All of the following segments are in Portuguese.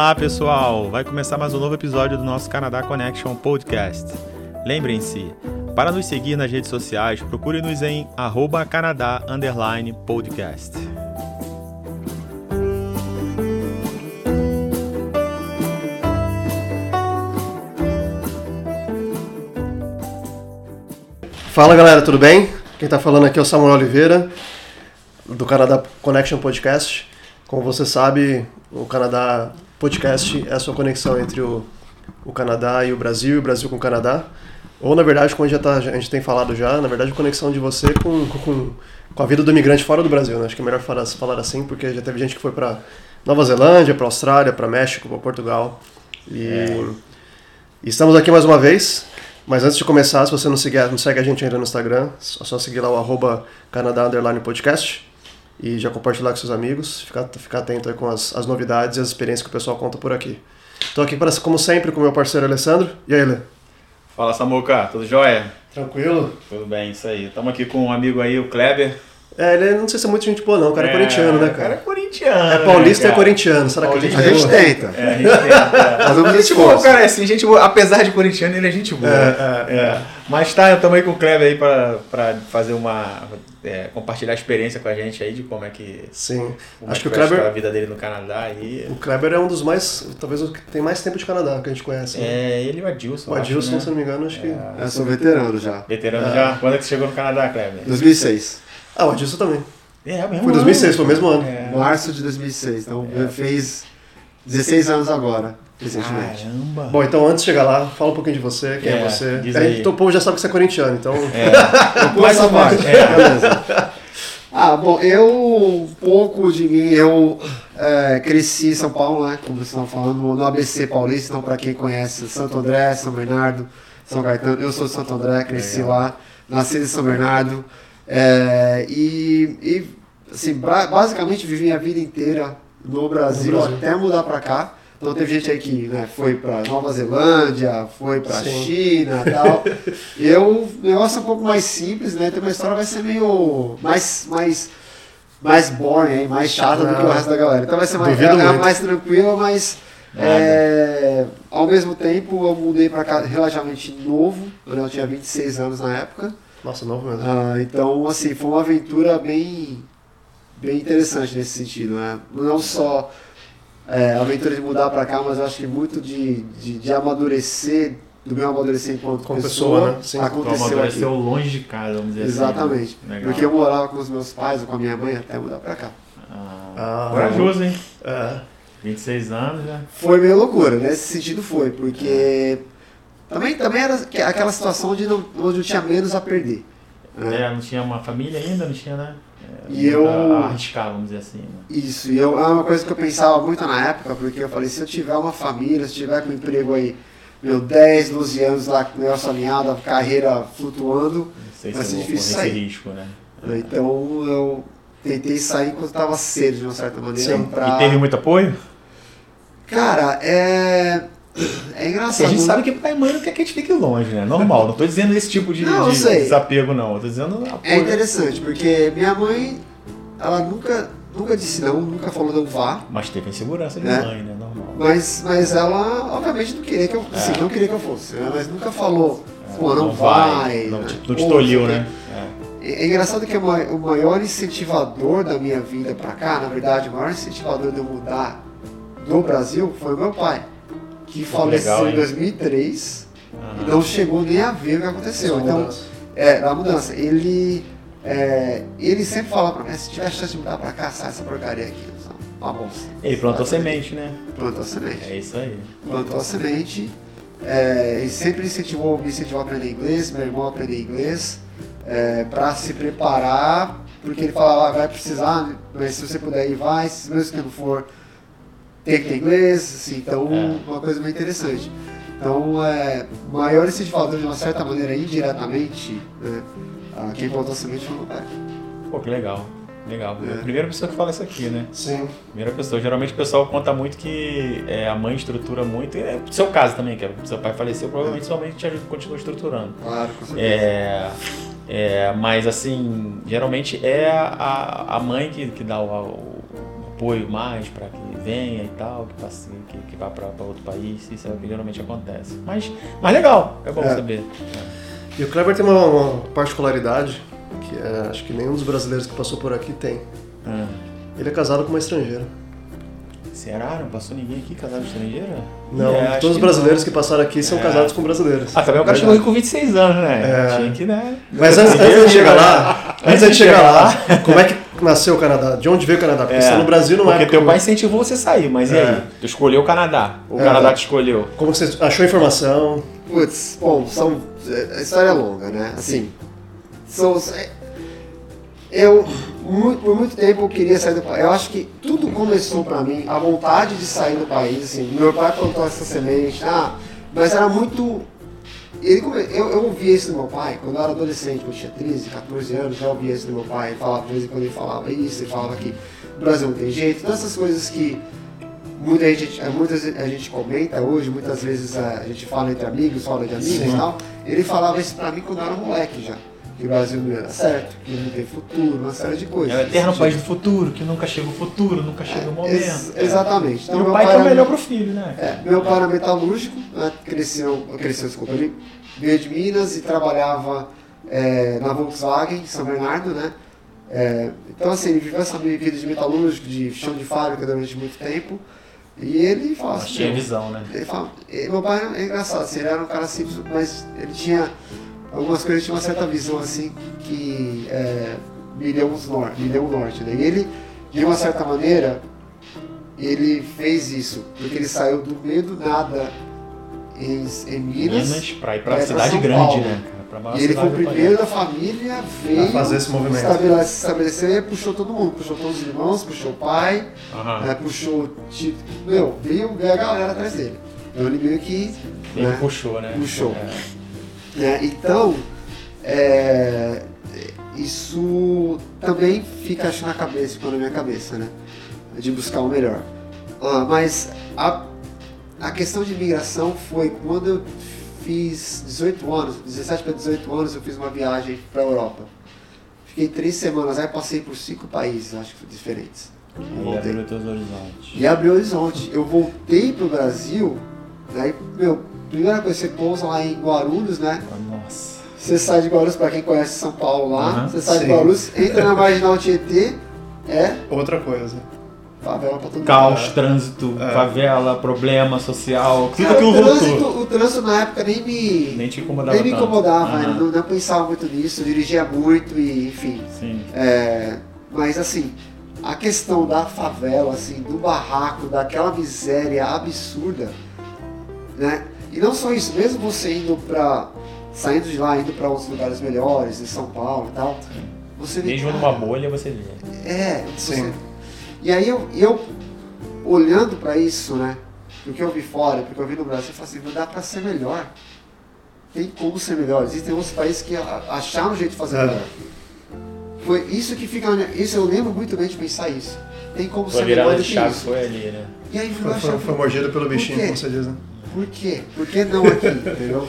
Olá, pessoal! Vai começar mais um novo episódio do nosso Canadá Connection Podcast. Lembrem-se, para nos seguir nas redes sociais, procure-nos em arroba Podcast. Fala galera, tudo bem? Quem está falando aqui é o Samuel Oliveira, do Canadá Connection Podcast. Como você sabe, o Canadá Podcast é a sua conexão entre o, o Canadá e o Brasil, e o Brasil com o Canadá. Ou, na verdade, como a gente, já tá, a gente tem falado já, na verdade, a conexão de você com, com, com a vida do imigrante fora do Brasil. Né? Acho que é melhor falar, falar assim, porque já teve gente que foi para Nova Zelândia, para Austrália, para México, para Portugal. E, é. e, estamos aqui mais uma vez. Mas antes de começar, se você não, seguir, não segue a gente ainda no Instagram, é só seguir lá o arroba Canadá Podcast e já compartilhar com seus amigos, ficar, ficar atento com as, as novidades e as experiências que o pessoal conta por aqui. Estou aqui, para, como sempre, com o meu parceiro Alessandro. E aí, Lê? Fala, Samuca, tudo jóia? Tranquilo? Tudo bem, isso aí. Estamos aqui com um amigo aí, o Kleber. É, ele não sei se é muito gente boa não, o cara é, é corintiano, né, cara? O cara é corintiano. É paulista né, e é corintiano, será paulista que a gente, a gente tenta? É, a gente tenta. Mas gente boa, cara, é assim, gente boa, apesar de corintiano, ele é gente boa. É, é, é. Mas tá, estamos aí com o Kleber aí para fazer uma é, compartilhar a experiência com a gente aí de como é que. Sim. Acho é que o Kleber. A vida dele no Canadá. E... O Kleber é um dos mais. Talvez o que tem mais tempo de Canadá que a gente conhece. Né? É, ele e o Adilson. O Adilson, acho, né? se não me engano, acho que. É, eu sou veterano já. Veterano é. já? Quando é que você chegou no Canadá, Kleber? 2006. Ah, o Adilson também. É, mesmo Foi 2006, foi o mesmo ano. É. Março de 2006. Então é. fez 16 anos agora recentemente. Caramba! Bom, então antes de chegar lá, fala um pouquinho de você, quem é, é você. Diz aí. Então, o povo já sabe que você é corintiano, então. É. eu essa parte. É. Beleza. Ah, bom, eu, um pouco de mim, eu é, cresci em São Paulo, né, como vocês estão falando, no ABC Paulista, então para quem conhece Santo André, São Bernardo, São Caetano, eu sou de Santo André, cresci lá, nasci em São Bernardo, é, e, e assim, basicamente vivi minha vida inteira no Brasil, no Brasil. até mudar para cá, então teve gente aí que né, foi para Nova Zelândia, foi para China e tal. Eu, o negócio é um pouco mais simples, né? Tem uma história vai ser meio mais mais mais boring, mais chata do que o resto da galera. Então vai ser mais, é, é mais tranquila, mas é, ao mesmo tempo eu mudei para cá relativamente novo, eu tinha 26 anos na época. Nossa, novo mesmo. Ah, então, assim, foi uma aventura bem, bem interessante nesse sentido, né? Não só é, a aventura de mudar para cá, mas eu acho que muito de, de, de amadurecer, do meu amadurecer enquanto Como pessoa, pessoa né? Sim. aconteceu amadureceu aqui. longe de casa, vamos dizer Exatamente. assim. Exatamente. Porque eu morava com os meus pais ou com a minha mãe até mudar para cá. Ah, ah, corajoso, hein? É. 26 anos já. Foi meio loucura, nesse sentido foi, porque também, também era aquela situação onde, não, onde eu tinha menos a perder. Né? É, não tinha uma família ainda, não tinha, né? e eu arriscar, vamos dizer assim. Né? Isso, e eu, é uma coisa que eu pensava muito na época, porque eu falei, se eu tiver uma família, se tiver com um emprego aí, meu 10, 12 anos lá com o negócio alinhado, a carreira flutuando, vai ser difícil sair. risco, né? Então eu tentei sair quando estava cedo, de uma certa maneira. Sim. Pra... E teve muito apoio? Cara, é é engraçado. a gente sabe que pai e mãe não quer que a gente fique longe, né? Normal. Não tô dizendo esse tipo de, não, de desapego, não. Eu tô dizendo. É interessante, porque minha mãe, ela nunca, nunca disse não, nunca falou não vá. Mas teve insegurança de é. mãe, né? Normal. Mas, mas ela, obviamente, não queria que eu, assim, não queria que eu fosse. Né? Mas nunca falou, é, pô, não, não vai. vai. Não, te, não te tolhiu, né? É. é engraçado que o maior incentivador da minha vida pra cá, na verdade, o maior incentivador de eu mudar do Brasil foi o meu pai que faleceu legal, em 2003 uhum. e não chegou nem a ver o que aconteceu. Então, mudança. é, na mudança, ele, é, ele sempre falava pra mim, se tiver chance de mudar pra cá, sai essa porcaria aqui. Uma bolsa. Ele plantou semente, né? Plantou semente. É isso aí. Plantou a semente. É, e sempre incentivou, me incentivou a aprender inglês, meu irmão a aprender inglês, é, para se preparar, porque ele falava, ah, vai precisar, mas se você puder ir, vai, mesmo que não for, tem que ter inglês, assim, então é. uma coisa bem interessante. Então, é, maior incentivador de uma certa maneira, indiretamente, né, quem plantou semente foi o meu pai. Pô, que legal. Legal. É. A primeira pessoa que fala isso aqui, né? Sim. Primeira pessoa. Geralmente o pessoal conta muito que é, a mãe estrutura muito. É seu caso também, que é, seu pai faleceu, provavelmente sua mãe te ajuda, continua estruturando. Claro, com certeza. É, é, mas assim, geralmente é a, a mãe que, que dá o, o apoio mais para que venha e tal, que, passe, que, que vá para outro país, isso é, geralmente acontece. Mas, mas legal, é bom É. saber. E o Kleber tem uma, uma particularidade que é, acho que nenhum dos brasileiros que passou por aqui tem. É. Ele é casado com uma estrangeira. Será? Não passou ninguém aqui casado estrangeira? Não, É, todos os que brasileiros não. que passaram aqui são É. casados com brasileiros. Ah, também o cara chegou aqui com 26 anos, né? É. Tinha que, né? Mas antes, antes de chegar lá, antes de chegar lá, como é que nasceu o Canadá? De onde veio o Canadá? Porque É, você tá no Brasil não Porque é. teu pai incentivou você a sair, mas e É. aí? Tu escolheu o Canadá. O É. Canadá te escolheu. Como você achou a informação? Putz, bom, são, a história é longa, né? Assim, são, eu, mu- por muito tempo eu queria sair do país. Eu acho que tudo começou pra mim, a vontade de sair do país, assim. Meu pai plantou essa semente, ah, mas era muito... Ele come- eu, eu ouvia isso do meu pai, quando eu era adolescente, eu tinha 13, 14 anos, já ouvia isso do meu pai, ele falava, de vez em quando ele falava isso, ele falava que o Brasil não tem jeito, todas essas coisas que muita gente, eh, muitas a gente comenta hoje, muitas vezes a gente fala entre amigos, fala de amigos e tal. Ele falava isso pra mim quando eu era moleque já. Que o Brasil não ia dar certo, que não tem futuro, uma série de coisas. É o eterno país do futuro, que nunca chega o futuro, nunca chega o momento. Ex- É. exatamente. E Então, o meu pai o era- melhor pro filho, né? é, meu pai era metalúrgico, né, cresceu, cresceu, desculpa, ele veio de Minas e trabalhava é, na Volkswagen, em São Bernardo, né? É, então, assim, ele viveu essa vida de metalúrgico, de chão de fábrica durante muito tempo. E ele fala assim, tinha "Meu, visão, né? Ele fala, e meu pai era é engraçado, assim, ele era um cara simples, mas ele tinha algumas coisas, tinha uma certa visão assim que é, me deu uns nor um norte. Né? E ele, de uma certa maneira, ele fez isso, porque ele saiu do meio do nada em, em Minas. Minas pra ir É, pra cidade São grande, Paulo. né? E ele foi o primeiro da família, veio fazer esse movimento. estabele- se estabeleceu e puxou todo mundo. Puxou todos os irmãos, puxou o pai, Aham. né, puxou. Meu, veio, veio a galera atrás dele. Então ele meio que. Ele né, puxou, né? Puxou. É. né, Então, é, isso também fica acho, na cabeça, ficou na minha cabeça, né? De buscar o melhor. Ah, mas a, a questão de imigração foi quando eu fiz 18 anos, 17 para 18 anos, eu fiz uma viagem para a Europa. Fiquei três semanas, aí passei por cinco países, acho que diferentes. E Voltei. abriu teus horizontes. E abriu o horizonte. Eu voltei pro Brasil, aí, meu, primeira coisa, você pousa lá em Guarulhos, né? Nossa. Você sai de Guarulhos, pra quem conhece São Paulo lá, Aham, você sai sim. de Guarulhos, entra na Marginal Tietê, é Outra coisa. favela pra todo mundo. Caos, trânsito, É. favela, problema social, tudo Cara, aquilo o, voltou. trânsito, o trânsito na época nem me, Nem te incomodava nem me incomodava, eu não, não pensava muito nisso, dirigia muito e enfim. Sim. É, mas assim, a questão da favela, assim, do barraco, daquela miséria absurda, né? E não só isso, mesmo você indo pra. saindo de lá, indo pra outros lugares melhores, em São Paulo e tal, você vê. Mesmo numa bolha você vê. É, Sim. você- E aí eu, eu olhando pra isso, né? Porque eu vi fora, porque eu vi no Brasil, eu falei assim, não dá pra ser melhor. Tem como ser melhor. Existem outros países que acharam um jeito de fazer É. melhor. Foi isso que fica. minha- Isso eu lembro muito bem de pensar isso. Tem como Sua ser melhor virada do de que chave isso. foi ali, né? E aí Foi, foi, foi mordido pelo bichinho, como você diz, né? Por quê? Por que não aqui? Entendeu?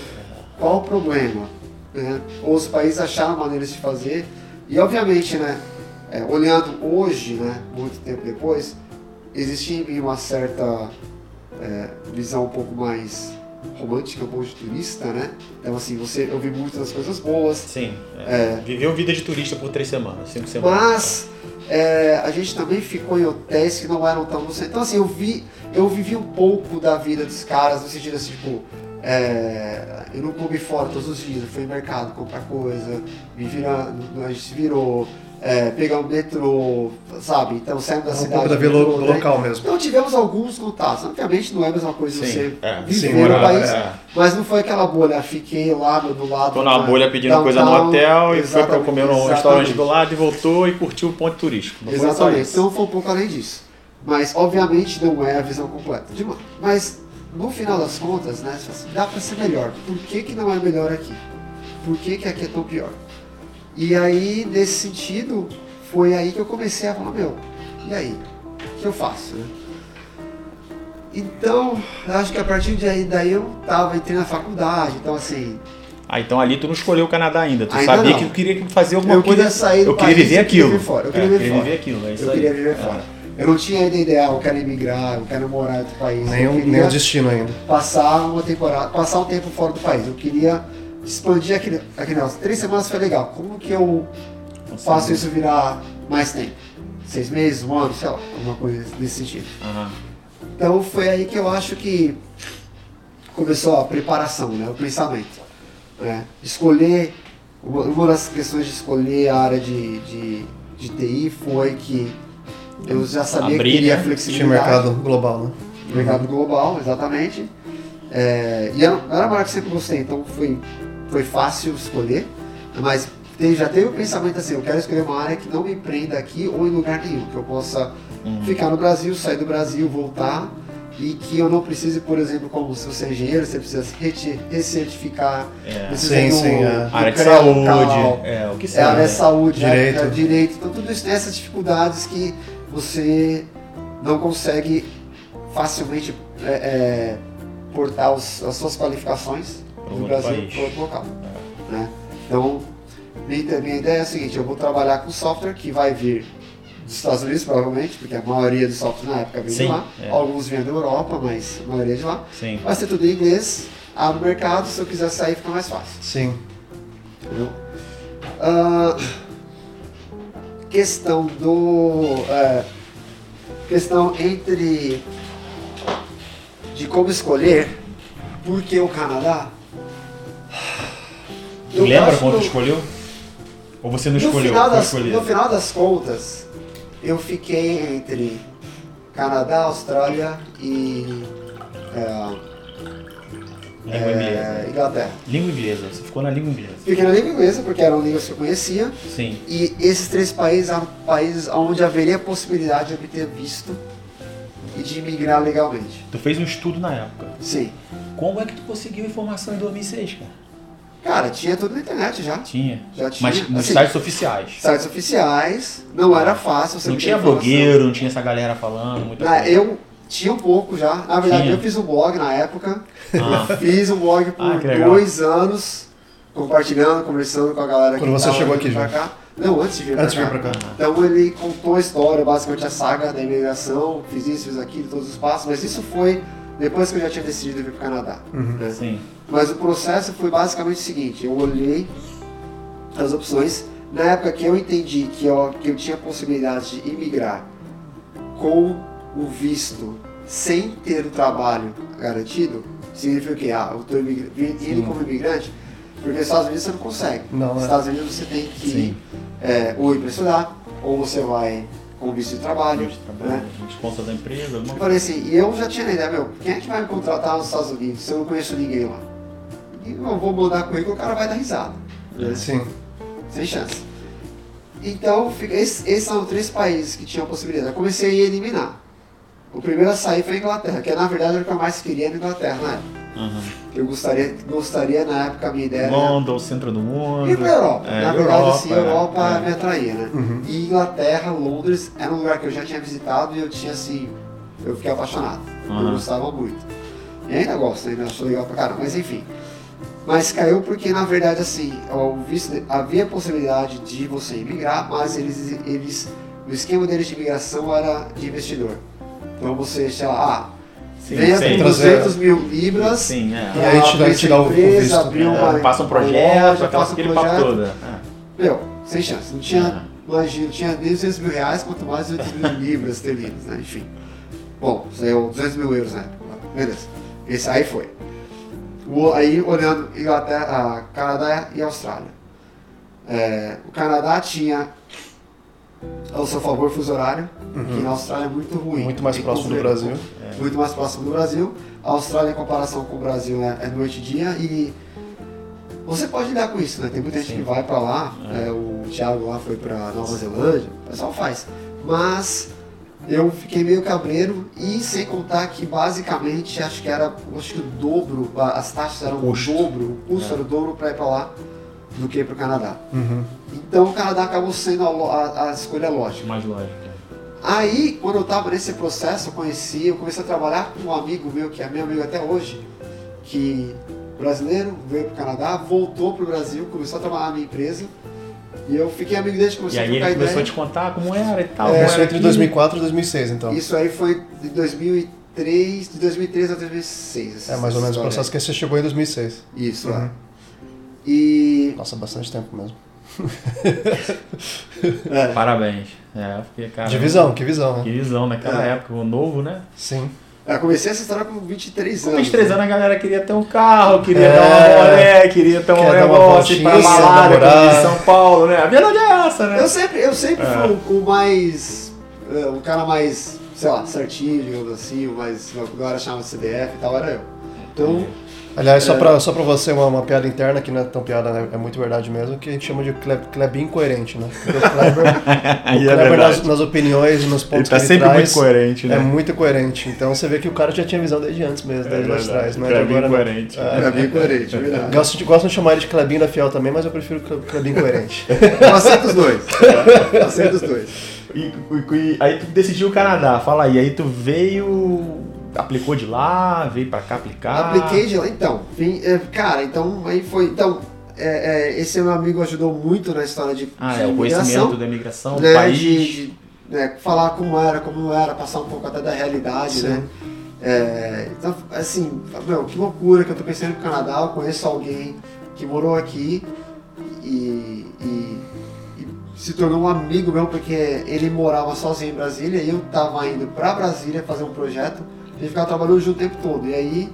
Qual o problema? né? Ou os países acharam maneiras de fazer. E obviamente, né? é, olhando hoje, né? Muito tempo depois, existia em mim uma certa é, visão um pouco mais romântica, turista, né? Então assim, você eu vi muitas coisas boas, Sim. é. Viveu vida de turista por três semanas, cinco semanas. mas é, a gente também ficou em hotéis que não eram tão. Então assim, eu vi, eu vivi um pouco da vida dos caras, no sentido assim, tipo, é, eu não comi fora todos os dias, eu fui no mercado comprar coisa, me virar, a gente se virou, é, pegar um metrô, sabe? Então saímos da Um cidade. da metrô, lo- né? local mesmo. Então tivemos alguns contatos. Obviamente não é a mesma coisa Sim, você é. viver Sim, no país, é. mas não foi aquela bolha. Fiquei lá do, do lado. Tô na bolha pedindo coisa no downtown, hotel e foi pra exatamente, comer num exatamente. restaurante do lado e voltou e curtiu o ponto turístico. Não Exatamente. Então foi um pouco além disso. Mas obviamente não é a visão completa. Demais. Mas no final das contas, né, dá pra ser melhor. Por que, que não é melhor aqui? Por que, que aqui é tão pior? E aí, nesse sentido, foi aí que eu comecei a falar, meu, e aí? O que eu faço? né? Então, eu acho que a partir de aí, daí eu tava, entrei na faculdade, então assim, Ah, então ali tu não escolheu o Canadá ainda. Tu Ainda sabia não. que tu queria fazer alguma eu coisa. queria sair do eu queria país, viver eu queria aquilo. viver fora, eu É, queria viver fora. viver aquilo. É eu aí. queria viver É. fora. Eu não tinha ainda ideia, ah, eu quero emigrar, eu quero morar em outro país. Nem, eu nem o destino ainda. passar uma temporada, passar um tempo fora do país. Eu queria expandir aquele, aquele negócio. Três semanas foi legal. Como que eu faço isso virar mais tempo? Seis meses, um ano, sei lá, alguma coisa desse sentido. Aham. Então foi aí que eu acho que começou a preparação, né? o pensamento. Né? Escolher, uma uma das questões de escolher a área de, de, de TI foi que eu já sabia Abrir, que queria né? Tinha flexibilidade. mercado global, né? mercado global, exatamente. É, e era, era uma área que eu sempre gostei, então foi, foi fácil escolher, mas já teve o pensamento assim, eu quero escolher uma área que não me prenda aqui ou em lugar nenhum, que eu possa Uhum. ficar no Brasil, sair do Brasil, voltar e que eu não precise, por exemplo, como se você é engenheiro, você precisa se recertificar, É. precisa Sim, ir no- sim, é. Área de saúde, local, é, o que é, seja. área de saúde, Direito. direito. direito. Então tudo isso tem essas dificuldades que você não consegue facilmente é, é, portar os- as suas qualificações do Brasil país. para outro local. Né? Então, minha, minha ideia é a seguinte, eu vou trabalhar com software que vai vir dos Estados Unidos, provavelmente, porque a maioria dos softwares na época vem Sim, de lá. é. Alguns vêm da Europa, mas a maioria é de lá. Sim. Vai ser tudo em inglês, abre o mercado, se eu quiser sair fica mais fácil. Sim. Entendeu? Ah, questão do. é, questão entre. de como escolher. Por que o Canadá? Tu lembra quando tu que escolheu? Ou você não no escolheu? final, das, no final das contas, eu fiquei entre Canadá, Austrália e. é, Língua inglesa. é, Inglaterra. Língua inglesa. Você ficou na língua inglesa. Fiquei na língua inglesa porque eram línguas que eu conhecia. Sim. E esses três países eram países onde haveria possibilidade de obter visto e de imigrar legalmente. Tu fez um estudo na época. Sim. Como é que tu conseguiu informação em 2006, cara? Cara, tinha tudo na internet já. Tinha. Já tinha. Mas nos Assim, sites oficiais. sites oficiais, não era fácil. Você Não tinha informação. blogueiro, não tinha essa galera falando, muita coisa. eu tinha um pouco já. Na verdade, Tinha. eu fiz um blog na época. Ah. Fiz um blog por Ah, legal. dois anos, compartilhando, conversando com a galera Quando que você tava chegou aqui já? cá. Não, antes de vir Antes pra cá. pra cá. Então ele contou a história, basicamente a saga da imigração, fiz isso, fiz aquilo, todos os passos, mas isso foi depois que eu já tinha decidido vir para o Canadá. né? Sim. Mas o processo foi basicamente o seguinte, eu olhei as opções, na época que eu entendi que eu, que eu tinha a possibilidade de imigrar com o visto sem ter o trabalho garantido, significa o quê? Ah, eu estou indo como imigrante, porque nos Estados Unidos você não consegue. Não, nos é. Estados Unidos você tem que Sim. é, ou ir para estudar, ou você vai com visto de trabalho. de trabalho, Né? responsa da empresa, alguma Eu coisa. falei assim, e eu já tinha a ideia, meu, quem é que vai me contratar nos Estados Unidos se eu não conheço ninguém lá? E eu vou mandar currículo, o cara vai dar risada. né? Sim. Sem chance. Então, fica- esses, esses são três países que tinham possibilidade. Eu comecei a eliminar. O primeiro a sair foi a Inglaterra, que na verdade era o que eu mais queria na Inglaterra na época. Aham. Eu gostaria, gostaria na época, a minha ideia era London, centro do mundo. ir pra Europa. É, na verdade, assim, a é, Europa é. me atraía, né? Uhum. E Inglaterra, Londres, era um lugar que eu já tinha visitado e eu tinha assim, eu fiquei apaixonado. Eu Aham. gostava muito. E ainda gosto, ainda acho legal pra caramba, mas enfim. Mas caiu porque na verdade assim, o visto, havia possibilidade de você imigrar, mas eles, eles, o esquema deles de imigração era de investidor. Então você, sei lá, ah, Sim, venha sim. com 200 mil libras, Sim, é. E aí te dá- abrir te dá o- visto. É, uma, passa um projeto, aquela, passa um aquele papo todo. É. Meu, sem chance. Não tinha, imagina, não tinha nem 200 mil reais, quanto mais 200 mil libras esterlinas, né? Enfim. Bom, saiu 200 mil euros na época. Beleza. Esse aí foi. O- aí olhando Inglaterra, ah, Canadá e Austrália. É, o Canadá tinha ao seu favor fuso horário, que na Austrália é muito ruim. Muito mais próximo do. Brasil. Muito mais próximo do Brasil. A Austrália, em comparação com o Brasil, é, é noite e dia e você pode lidar com isso, né? Tem muita gente Sim. que vai pra lá, É. é, o Thiago lá foi pra Nova Zelândia, o pessoal faz. Mas eu fiquei meio cabreiro e sem contar que basicamente acho que era acho que o dobro, as taxas eram o dobro, o custo É. era o dobro pra ir pra lá do que pro Canadá. Uhum. Então o Canadá acabou sendo a, a- a escolha lógica. Mais lógico. Aí, quando eu tava nesse processo, eu conheci, eu comecei a trabalhar com um amigo meu, que é meu amigo até hoje, que brasileiro, veio pro Canadá, voltou pro Brasil, começou a trabalhar na minha empresa, E eu fiquei amigo dele, comecei E a aí trocar ele começou a te contar como era e tal. É, Isso entre aqui. 2004 e 2006, então. Isso aí foi de 2003, de 2003 a 2006. essa- É mais ou menos o processo que você chegou em 2006. aí. Isso, Uhum. é. E... Nossa, bastante tempo mesmo. É, Parabéns. É, porque, cara. De visão, que visão, né? Que visão naquela É. época, o novo, né? Sim. eu comecei essa história com 23 Com anos. 23 anos a galera queria ter um carro, queria É. dar uma rolé, queria ter um Quer dar uma negócio, ir pra balada em São Paulo, né? A verdade é essa, né? Eu sempre, eu sempre É. fui o, o mais. é, o cara mais, sei lá, certinho, digamos assim, o mais. O que agora chama de CDF e tal, era eu. Então, Aliás, só, É. pra, só pra você, uma, uma piada interna, que não é tão piada, né? é muito verdade mesmo, que a gente chama de Kleb, Klebin coerente, né? Porque o Kleber, o é Kleber verdade. nas, nas opiniões, nos Ele pontos tá que ele sempre traz, muito coerente, né? é muito coerente. Então você vê que o cara já tinha visão desde antes mesmo, desde lá de trás, não é de Klebin agora. não. coerente. É. era bem coerente, é verdade. Gosto de, gosto de chamar ele de Klebin da Fiel também, mas eu prefiro Cle- Klebin coerente. Eu aceito os dois. Eu aceito os dois. E, e- e- aí tu decidiu o Canadá, fala aí, aí tu veio, aplicou de lá, veio pra cá aplicar. Apliquei de lá, então. Vim, é, cara, então aí foi. Então, é, é, esse meu amigo ajudou muito na história de, Ah, de é, o conhecimento da imigração, do né, país. de, de, né, falar como era, como não era, passar um pouco até da realidade, Sim. né? É, então, assim, meu, que loucura que eu tô pensando pro Canadá, eu conheço alguém que morou aqui e, e- e se tornou um amigo meu porque ele morava sozinho em Brasília e eu tava indo pra Brasília fazer um projeto, a gente ficava trabalhando junto o tempo todo. E aí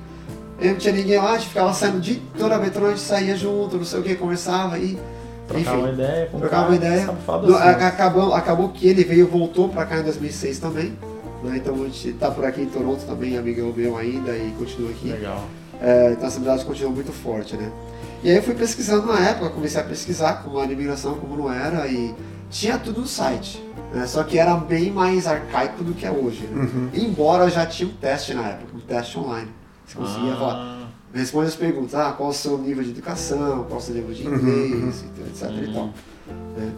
eu não tinha ninguém lá, a gente ficava saindo de toda vez, toda noite saía junto, não sei o que, conversava e. Trocar uma ideia com Trocava cara uma ideia. sabe falar do No- assunto. a- acabou, acabou que ele veio, voltou pra cá em 2006 também. né? Então a gente tá por aqui em Toronto também, amigão meu ainda, e continua aqui. Legal. É, então essa amizade continua muito forte, né? E aí eu fui pesquisando na época, comecei a pesquisar como era a imigração, como não era, e tinha tudo no site. Né? Só que era bem mais arcaico do que é hoje. Né? Uhum. Embora já tinha um teste na época, um teste online. Você conseguia falar, Ah, responde as perguntas, ah, qual o seu nível de educação, qual o seu nível de Uhum, inglês, etc e tal. né?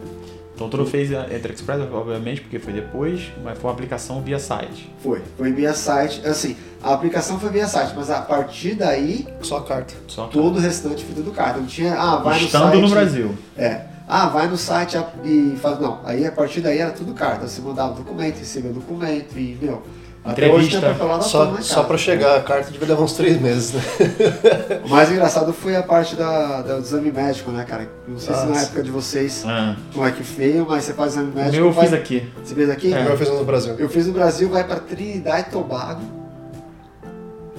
Então tu não fez a Enter Express, obviamente, porque foi depois, mas foi uma aplicação via site. Foi, foi via site. Assim, a aplicação foi via site, mas a partir daí, Só a carta. Só todo o restante foi tudo carta. Não tinha, ah, vai Estando no site. no Brasil. É. Ah, vai no site e faz. Não, aí a partir daí era tudo carta. Você mandava documento, recebia documento e, meu. Até hoje tem Só, toda, né, só pra chegar, a carta devia levar uns três meses, né? O mais engraçado foi a parte da, da- do exame médico, né, cara? Não sei se na Nossa. época de vocês Ah, como é que feio, mas você faz exame o médico. meu eu vai- fiz aqui. Você fez aqui? É. Eu fiz no Brasil. Eu fiz no Brasil, vai pra Trinidad e Tobago.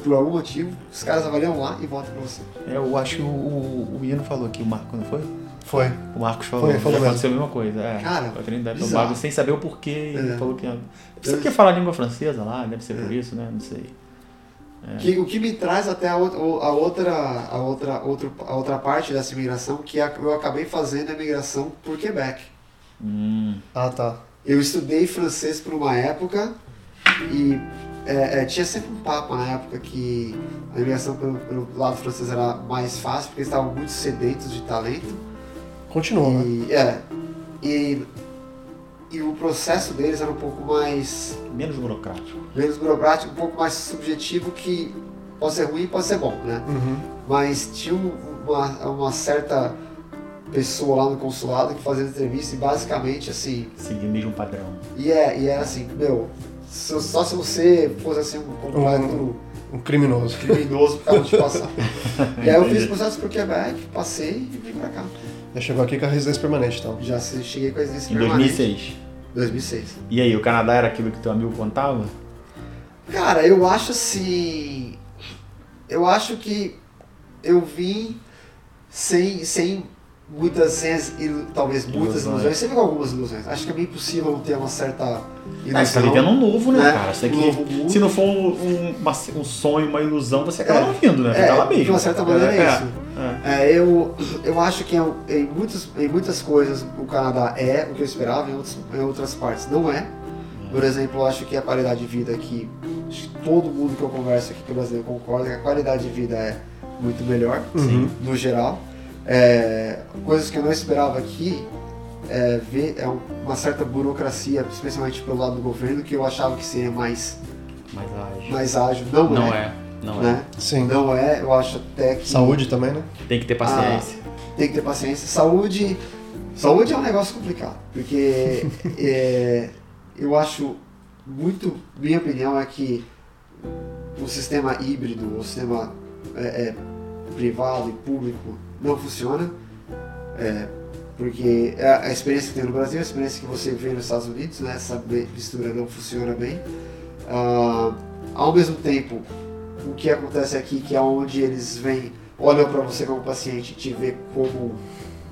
Por algum motivo, os caras avaliam lá e voltam pra você. É, Eu acho que o, o, o Ian falou aqui, o Marco, não foi? Foi. O Marcos falou, Foi, falou que aconteceu a mesma coisa. É, Cara, a Trindade e sem saber o porquê, ele É. falou que... Você quer falar língua francesa lá, deve ser por isso, né? Não sei. É. Que, o que me traz até a outra, a outra, a outra, outro, a outra parte dessa imigração, que eu acabei fazendo a imigração por Quebec. Hum, Ah, tá. Eu estudei francês por uma época e é, é, tinha sempre um papo na época que a imigração pelo, pelo lado francês era mais fácil, porque eles estavam muito sedentos de talento. Continua, né? E, é, e, e o processo deles era um pouco mais menos burocrático. menos burocrático, um pouco mais subjetivo, que pode ser ruim e pode ser bom, né? Uhum. Mas tinha um- uma, uma certa pessoa lá no consulado que fazia entrevista e basicamente assim, Seguir o mesmo padrão. e, é, e era assim, meu, só se você fosse assim um completo Um criminoso. criminoso por causa de passar. e aí eu fiz processo por Quebec, passei e vim pra cá. Já chegou aqui com a residência permanente, então. Já cheguei com a residência Em permanente. 2006. 2006. E aí, o Canadá era aquilo que teu amigo contava? Cara, eu acho assim. Eu acho que eu vim sem, sem muitas, as ilu- talvez muitas Ilusões. ilusões, sempre com algumas ilusões. Acho que é meio impossível não ter uma certa ilusão. Ah, você tá vivendo um novo, né, né? cara? Isso aqui, Um novo mundo. se não for um, um, uma- um sonho, uma ilusão, você acaba É. não vindo, né? Você É, tá lá mesmo. de uma certa maneira é isso. é. É, eu, eu acho que em, em muitos, em muitas coisas o Canadá é o que eu esperava, em, outros, em outras partes não é. Por exemplo, eu acho que a qualidade de vida aqui, acho que todo mundo que eu converso aqui que é brasileiro concorda que a qualidade de vida é muito melhor, Uhum. no geral. É, coisas que eu não esperava aqui é ver é um- uma certa burocracia, especialmente pelo lado do governo, que eu achava que seria mais, Mas ágil. mais ágil. Não, Não é. é. Não é. Né? Sim. Não é, eu acho até que. Saúde também, né? Tem que ter paciência. tem que ter paciência. Saúde, Saúde é um negócio complicado, porque é, eu acho muito, minha opinião é que o sistema híbrido, o sistema é, é, privado e público não funciona, é, porque a, experiência que tem no Brasil, a experiência que você vê nos Estados Unidos, né, essa mistura não funciona bem. Ah, ao mesmo tempo, o que acontece aqui, que é onde eles vêm, olham para você como paciente e te vê como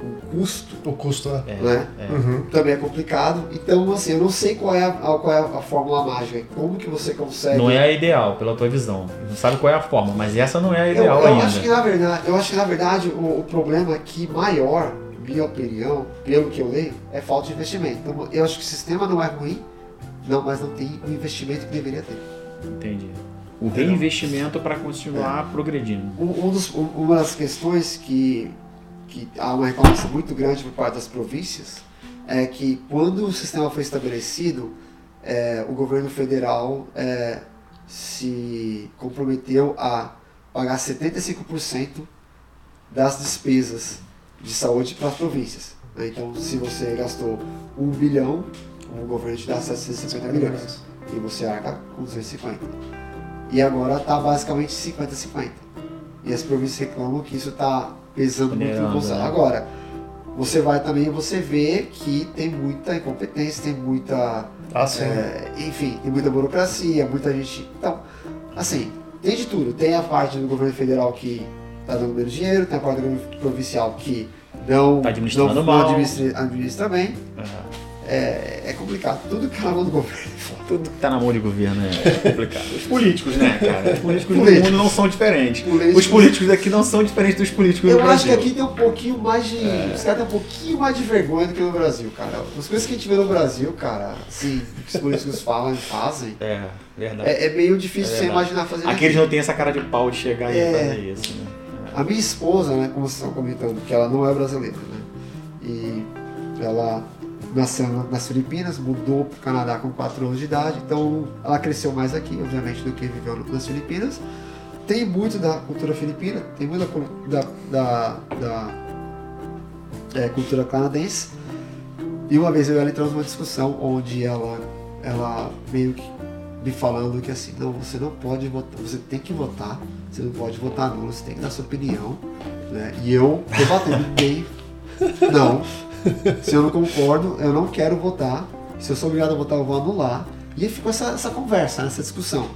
um custo. O custo, é. Né? É. Uhum. Também é complicado. Então, assim, eu não sei qual é a, qual é a fórmula mágica. Como que você consegue. Não é a ideal, pela tua visão. Não sabe qual é a forma, mas essa não é a ideal eu, eu ainda. Acho que, na verdade, eu acho que, na verdade, o, o problema aqui maior, minha opinião, pelo que eu leio, é falta de investimento. Então, eu acho que o sistema não é ruim, não, mas não tem o investimento que deveria ter. Entendi. O reinvestimento para continuar é. progredindo. Um, um dos, uma das questões que que há uma reclamação muito grande por parte das províncias, é que quando o sistema foi estabelecido, é, o governo federal é, se comprometeu a pagar 75% das despesas de saúde para as províncias. Né? Então, se você gastou 1 bilhão, o governo te dá 750 milhões e você arca com 250. E agora está basicamente 50-50. E as províncias reclamam que isso está pesando muito no bolso. Agora, você vai também, você vê que tem muita incompetência, tem muita. Ah, sim. É, enfim, tem muita burocracia, muita gente. Então, assim, tem de tudo. Tem a parte do governo federal que está dando menos dinheiro, tem a parte do governo provincial que não, tá administrando não, mal. não administra, administra bem. Uhum é, é complicado. Tudo que tá na mão do governo é Tudo que tá na mão do governo é complicado. Os políticos, né, cara? Os políticos do mundo não são diferentes. Os políticos daqui não são diferentes dos políticos Eu do Brasil. Eu acho que aqui tem um pouquinho mais de. É. Os caras têm um pouquinho mais de vergonha do que no Brasil, cara. As coisas que a gente vê no Brasil, cara, assim, que os políticos falam e fazem. É, verdade. É, é meio difícil é você imaginar fazer isso. Aqueles não têm essa cara de pau de chegar é. e fazer isso, né? A minha esposa, né, como vocês estão comentando, que ela não é brasileira, né? E ela nasceu nas Filipinas, mudou para o Canadá com 4 anos de idade, então ela cresceu mais aqui, obviamente, do que viveu nas Filipinas. Tem muito da cultura filipina, tem muito da, da, da é, cultura canadense. E uma vez eu e ela entramos numa discussão onde ela, ela meio que me falando que assim, não, você não pode votar, você tem que votar, você não pode votar nulo, você tem que dar sua opinião. Né? E eu debatendo bem, não, se eu não concordo, eu não quero votar. Se eu sou obrigado a votar, eu vou anular. E aí ficou essa, essa conversa, essa discussão.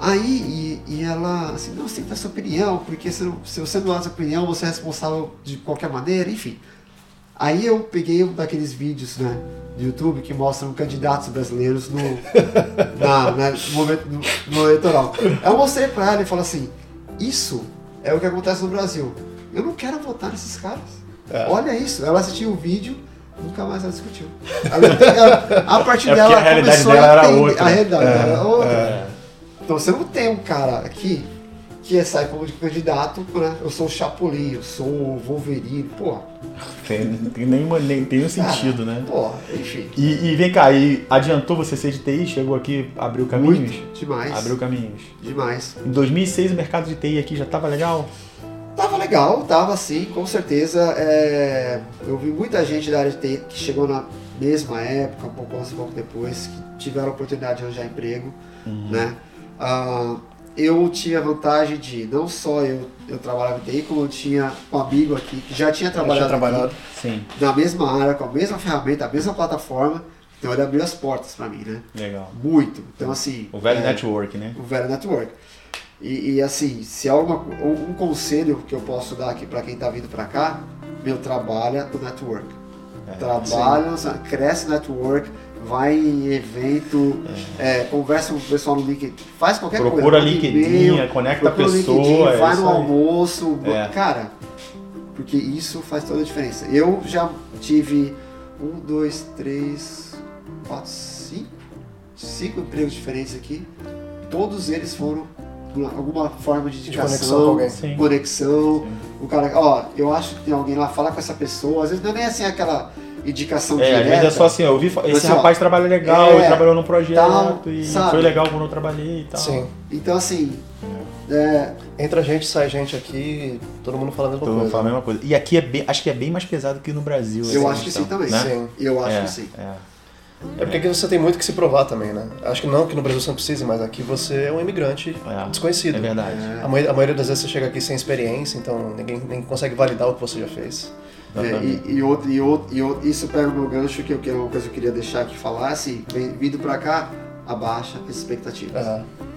Aí, e, e, ela, assim, não, você tem que dar sua opinião, porque se, se você não dá sua opinião, você é responsável de qualquer maneira, enfim. Aí eu peguei um daqueles vídeos, né, do YouTube que mostram candidatos brasileiros no, na, no momento no, no eleitoral. Eu mostrei pra ela e falei assim, isso é o que acontece no Brasil. Eu não quero votar nesses caras. É. Olha isso, ela assistiu o vídeo, nunca mais ela discutiu. Ela, a partir é dela, a realidade dela a era outra. A realidade é, era outra. É. Então você não tem um cara aqui que sai como de candidato, né? Eu sou o Chapolin, eu sou o Wolverine, porra. Tem, tem nenhuma, nem tem um sentido, né? Porra, enfim. E, e, vem cá, e adiantou você ser de TI? Chegou aqui, abriu caminhos? Muito, demais. Abriu caminhos. Demais. Em 2006 o mercado de TI aqui já estava legal? Tava legal, tava sim, com certeza. É, eu vi muita gente da área de TI que chegou na mesma época, um pouco antes, um pouco depois, que tiveram a oportunidade de arranjar emprego, uhum. né? Uh, eu tinha a vantagem de, não só eu, eu trabalhava em TI, como eu tinha um amigo aqui que já tinha trabalhado, tinha trabalhado aqui, na mesma área, com a mesma ferramenta, a mesma plataforma, então ele abriu as portas para mim, né? Legal. Muito. Então assim... O velho é, network, né? O velho network. E, e, assim, se há alguma, um conselho que eu posso dar aqui para quem está vindo para cá, meu trabalha o network. É, trabalha, sim. cresce o network, vai em evento, é. É, conversa com o pessoal no LinkedIn, faz qualquer procura coisa. Procura LinkedIn, conecta a pessoa. LinkedIn, é vai no almoço, é. cara, porque isso faz toda a diferença. Eu já tive um, dois, três, quatro, cinco, cinco empregos diferentes aqui. Todos eles foram alguma forma de indicação, de conexão, conexão o cara, ó, eu acho que tem alguém lá, fala com essa pessoa, às vezes não é nem assim aquela indicação é, direta. Às vezes é só assim, eu vi, esse assim, rapaz ó, trabalha legal, é, ele trabalhou num projeto tal, e sabe? foi legal quando eu trabalhei e tal. Sim. Então assim, É, Entra gente, sai gente aqui, todo mundo fala a mesma Todo coisa. fala a mesma coisa. E aqui é bem, acho que é bem mais pesado que no Brasil. eu essa acho que sim questão, também. né? Sim. Eu acho é, que sim. é. É porque aqui você tem muito que se provar também, né? Acho que não que no Brasil você não precisa, mas aqui você é um imigrante É. desconhecido. É verdade. A maioria, a maioria das vezes você chega aqui sem experiência, então ninguém nem consegue validar o que você já fez. É, e, e, outro, e, outro, e outro- isso pega o meu gancho, que, eu, que é uma coisa que eu queria deixar assim, vem- vindo pra cá, abaixa as expectativas.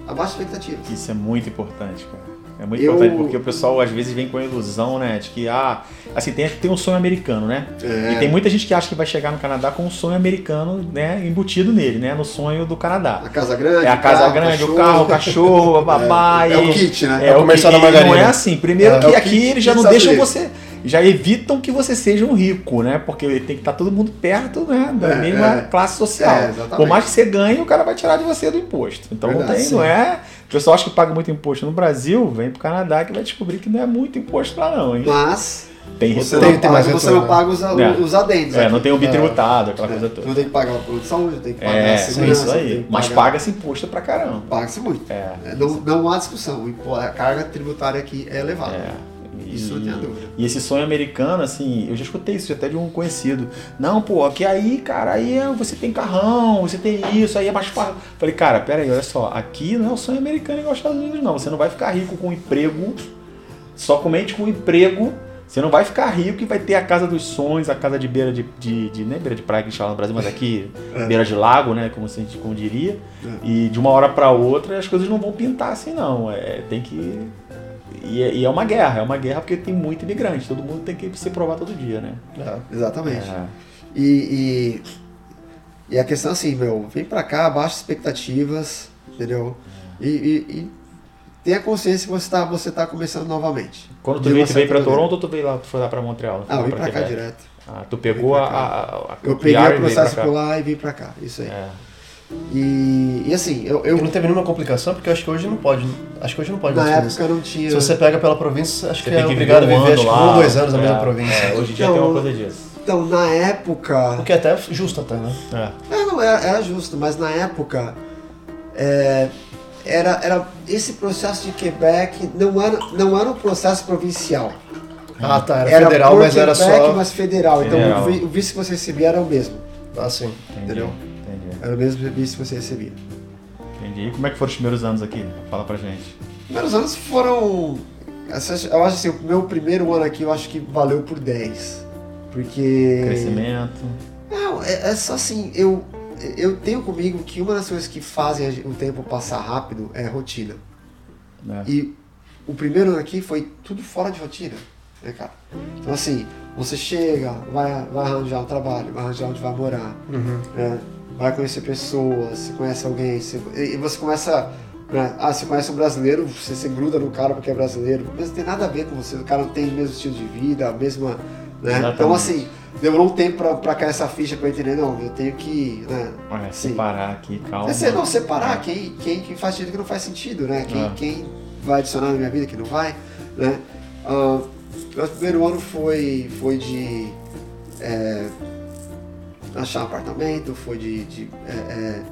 Abaixa as expectativas. Isso é muito importante, cara. É muito Eu- importante porque o pessoal às vezes vem com a ilusão, né, de que, ah, assim, tem, tem um sonho americano, né? É. E tem muita gente que acha que vai chegar no Canadá com um sonho americano, né, embutido nele, né, no sonho do Canadá. A casa grande, É a o casa carro, grande, o cachorro. carro, o cachorro, a babá. É, é o kit, né? É, É o comercial que- da margarina. Não é assim. Primeiro É, que é o aqui kit eles já não deixam você. Já evitam que você seja um rico, né? Porque tem que estar todo mundo perto né, da É, mesma é. classe social. É. Por mais que você ganhe, o cara vai tirar de você do imposto. Então não Verdade, tem, sim. não é. O pessoal acha que paga muito imposto no Brasil, vem pro Canadá que vai descobrir que não é muito imposto lá, não, hein? Mas Tem você. Tem- não, tem mais você não paga os, É. os adendos. É, aqui. não tem o É. bitributado, aquela É, coisa toda. Não tem que pagar o plano de saúde, tem que pagar É, a segurança. isso tem aí. Mas paga-se imposto pra caramba. Paga-se muito. É. É, não, não há discussão. A carga tributária aqui é elevada. É. Isso não tenha dúvida. E esse sonho americano, assim, eu já escutei isso até de um conhecido. Não, pô, aqui aí, cara, aí é- você tem carrão, você tem isso, aí é mais fácil. Falei, cara, pera aí, olha só, aqui não é o sonho americano igual aos Estados Unidos, não. Você não vai ficar rico com emprego, somente com emprego. Você não vai ficar rico e vai ter a casa dos sonhos, a casa de beira de. de, de nem beira de praia que a gente fala no Brasil, mas aqui, É. beira de lago, né? Como, se, como diria. E de uma hora para outra as coisas não vão pintar assim, não. É, tem que. E é, e é uma guerra, é uma guerra porque tem muito imigrante, todo mundo tem que se provar todo dia, né? é. Exatamente. É. E, e, e a questão é assim, meu, vem pra cá, baixa expectativas, entendeu? E, e, tenha consciência que você tá, você tá começando novamente. Quando tu veio, tu veio pra. Toronto ou tu veio lá, tu foi lá pra Montreal? Ah, eu vim Foi pra cá direto. Ah, tu pegou a, pra a, a, Eu peguei o processo pra por lá e vim pra cá, isso aí. É. E, e assim, eu, eu E não teve nenhuma complicação, porque eu acho que hoje não pode. Acho que hoje não pode na época eu não isso. tinha. Se você pega pela província, acho Você que é que obrigado a viver um viver acho que lá. um ou dois anos na é, mesma província. É, hoje em dia Então, tem uma coisa disso. Então, na época. O que é até justo até, né? É. É, não, era, era justo, mas na época é, era, era esse processo de Quebec não era, não era um processo provincial. Ah, tá, era, federal, por mas era Quebec, só. mas federal. Então Federal. o o visto que você recebia era o mesmo. Ah, sim. Entendi. Entendeu? Era o mesmo visto que você recebia. Entendi. E como é que foram os primeiros anos aqui? Fala pra gente. Os primeiros anos foram. Eu acho assim, o meu primeiro ano aqui eu acho que valeu por 10. Porque. Crescimento. Não, é, é só assim, eu, eu tenho comigo que uma das coisas que fazem o tempo passar rápido é rotina. Né? E o primeiro ano aqui foi tudo fora de rotina, né, cara? Então, assim, você chega, vai, vai arranjar um trabalho, vai arranjar onde vai morar, Uhum. né? Vai conhecer pessoas, você conhece alguém, você, e você começa. Né? Ah, você conhece um brasileiro, você se gruda no cara porque é brasileiro, mas não tem nada a ver com você, o cara não tem o mesmo estilo de vida, a mesma. Né? Então, assim, demorou um tempo pra, pra cair essa ficha pra eu entender, não, eu tenho que. Né? Separar aqui, calma. Ser- não, separar É. quem, quem, quem faz sentido e quem não faz sentido, né? Quem, É. quem vai adicionar na minha vida, quem não vai, né? Ah, meu primeiro ano foi, foi de é, achar um apartamento, foi de, de é, é,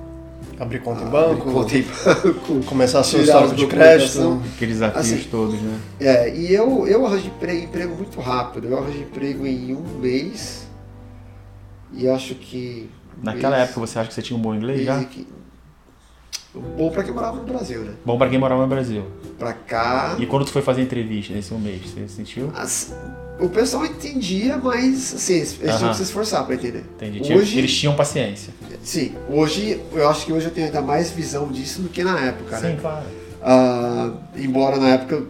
Abrir conta em abrir banco, conta em banco. começar seu tirar histórico de crédito. Aqueles desafios Assim, todos, né? É, e eu, eu arranjei emprego, emprego muito rápido. Eu arranjei emprego em um mês. E acho que. um Naquela mês- época você acha que você tinha um bom inglês já? que- Bom pra quem morava no Brasil, né? Bom pra quem morava no Brasil. Pra cá. E quando tu foi fazer entrevista nesse um mês, você sentiu? As- o pessoal entendia, mas assim, eles tinham Aham. que se esforçar pra entender. Entendi. Hoje, Eles tinham paciência. sim, hoje eu acho que hoje eu tenho ainda mais visão disso do que na época, Sim, né? claro. Ah, embora na época eu,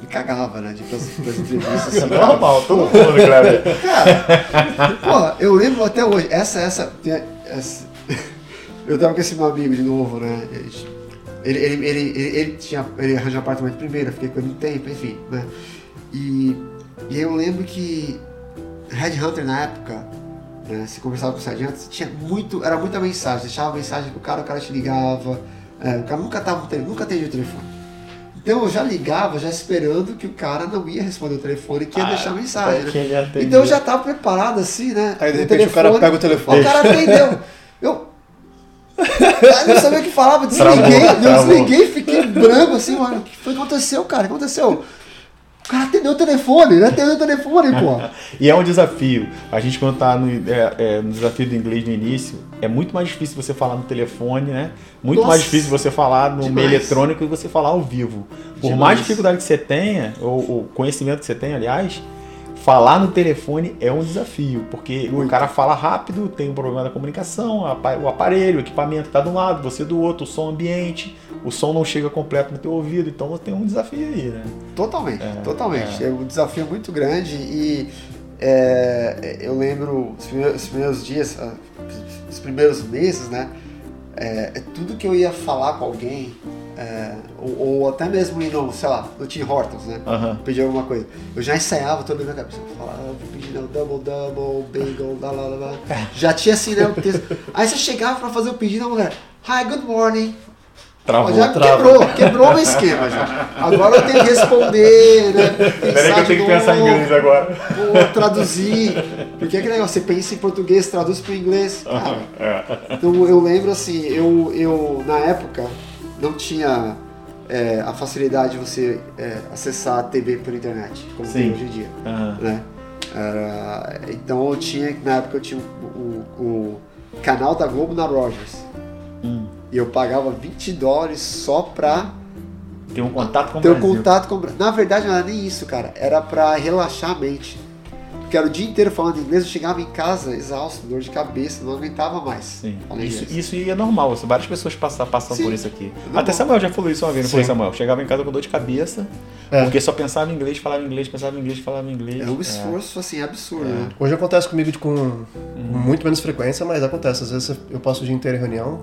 me cagava, né? De pras entrevistas. Assim, normal, todo mundo, Cleber. Cara, porra, eu lembro até hoje, essa, essa, essa- eu tava com esse meu amigo de novo, né? Ele, ele, ele, ele, ele tinha, ele arranjou um apartamento primeiro, eu fiquei com ele um tempo, enfim, né? E, e eu lembro que Headhunter na época, né? Você conversava com o Headhunter, tinha muito, era muita mensagem, deixava mensagem pro cara, o cara te ligava, é, o cara nunca tava, nunca atendia o telefone. Então eu já ligava, já esperando que o cara não ia responder o telefone, que ia Ah, deixar mensagem, né? ele atendeu. Então eu já tava preparado assim, né? Aí de repente o cara pega o telefone. O cara atendeu. Eu. Aí não sabia o que falava, desliguei, Travou, travou. desliguei, fiquei branco assim, mano. O que foi que aconteceu, cara? O que aconteceu? O cara atendeu o telefone, ele atendeu o telefone, pô. E é um desafio. A gente, quando tá no, é, é, no desafio do inglês no início, é muito mais difícil você falar no telefone, né? Muito Nossa. mais difícil você falar no Demais. meio eletrônico e você falar ao vivo. Por Demais. mais dificuldade que você tenha, ou, conhecimento que você tenha, aliás, falar no telefone é um desafio. Porque o Muito. cara fala rápido, tem um problema da comunicação, o o aparelho, o equipamento tá de um lado, você do outro, o som ambiente, o som não chega completo no teu ouvido, então tem um desafio aí, né? Totalmente, É, totalmente. É. um desafio muito grande e é, eu lembro os primeiros, os primeiros dias, ah, os primeiros meses, né? É, é tudo que eu ia falar com alguém, é, ou, ou até mesmo indo, sei lá, no Tim Hortons, né? Aham. pedir alguma coisa. Eu já ensaiava toda a minha cabeça. Eu falava, ah, vou pedir double, double, bagel, lá, lá, lá, lá. Já tinha assim, né. Aí você chegava pra fazer o pedido, a mulher, hi, good morning. Travou, já travou. quebrou, quebrou o esquema já. Agora eu tenho que responder, né? Peraí que eu tenho que pensar em inglês agora. Vou traduzir. Porque é que negócio, você pensa em português, traduz para inglês. Cara, É. então eu lembro assim, eu, eu na época não tinha é, a facilidade de você é, acessar a TV pela internet, como tem Sim. hoje em dia. Aham. Né? Era- então eu tinha, na época eu tinha o, o- o canal da Globo na Rogers. Hum. E eu pagava 20 dólares só pra Tem um contato com o ter Brasil. contato com o Bra- Na verdade não era nem isso, cara. Era pra relaxar a mente. Porque era o dia inteiro falando inglês, eu chegava em casa exausto, dor de cabeça, não aguentava mais. Sim. Isso, inglês. isso é normal, isso, várias pessoas passam, passam Sim, por isso aqui. normal. Até Samuel já falou isso uma vez, não foi. Samuel? Chegava em casa com dor de cabeça, É. porque só pensava em inglês, falava inglês, pensava em inglês, falava inglês. É um esforço assim absurdo, né? Hoje acontece comigo de- com muito menos frequência, mas acontece. Às vezes eu passo o dia inteiro em reunião.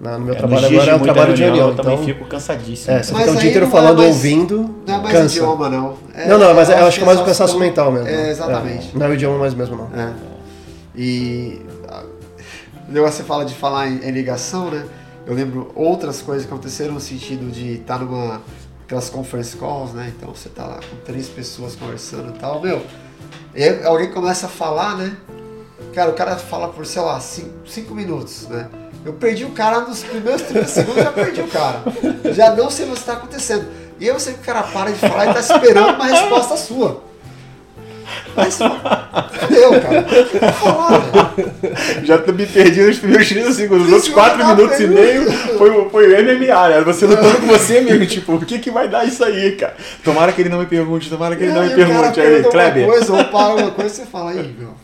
É. Na- no meu É, trabalho agora é um muita trabalho de reunião. Eu também Então, fico cansadíssimo. é, você Mas fica o aí dia inteiro é falando, mais- ouvindo, Não é mais cansa. idioma, não. É- Não, não, mas eu acho que é mais o cansaço são- mental mesmo. É, exatamente. É, não é o idioma mais mesmo, não. É. E o negócio você fala de falar em, em ligação, né? Eu lembro outras coisas que aconteceram no sentido de estar numa aquelas conference calls, né? Então você tá lá com três pessoas conversando e tal, meu. E aí alguém começa a falar, né? Cara, o cara fala por, sei lá, cinco, cinco minutos, né? Eu perdi o cara nos primeiros 30 segundos, já perdi o cara. Já não sei o que está acontecendo. E aí você que o cara para de falar e tá esperando uma resposta sua. Mas, eu, cara, o que eu vou falar, velho? Já me perdi nos primeiros 30 segundos. Os outros Isso, 4 eu tava minutos e meio foi, foi o MMA, né? Você lutando com você mesmo, tipo, o que, que vai dar isso aí, cara? Tomara que ele não me pergunte, tomara que ele não me pergunte. Aí, Kleber. coisa, ou para alguma coisa, você fala, aí, meu.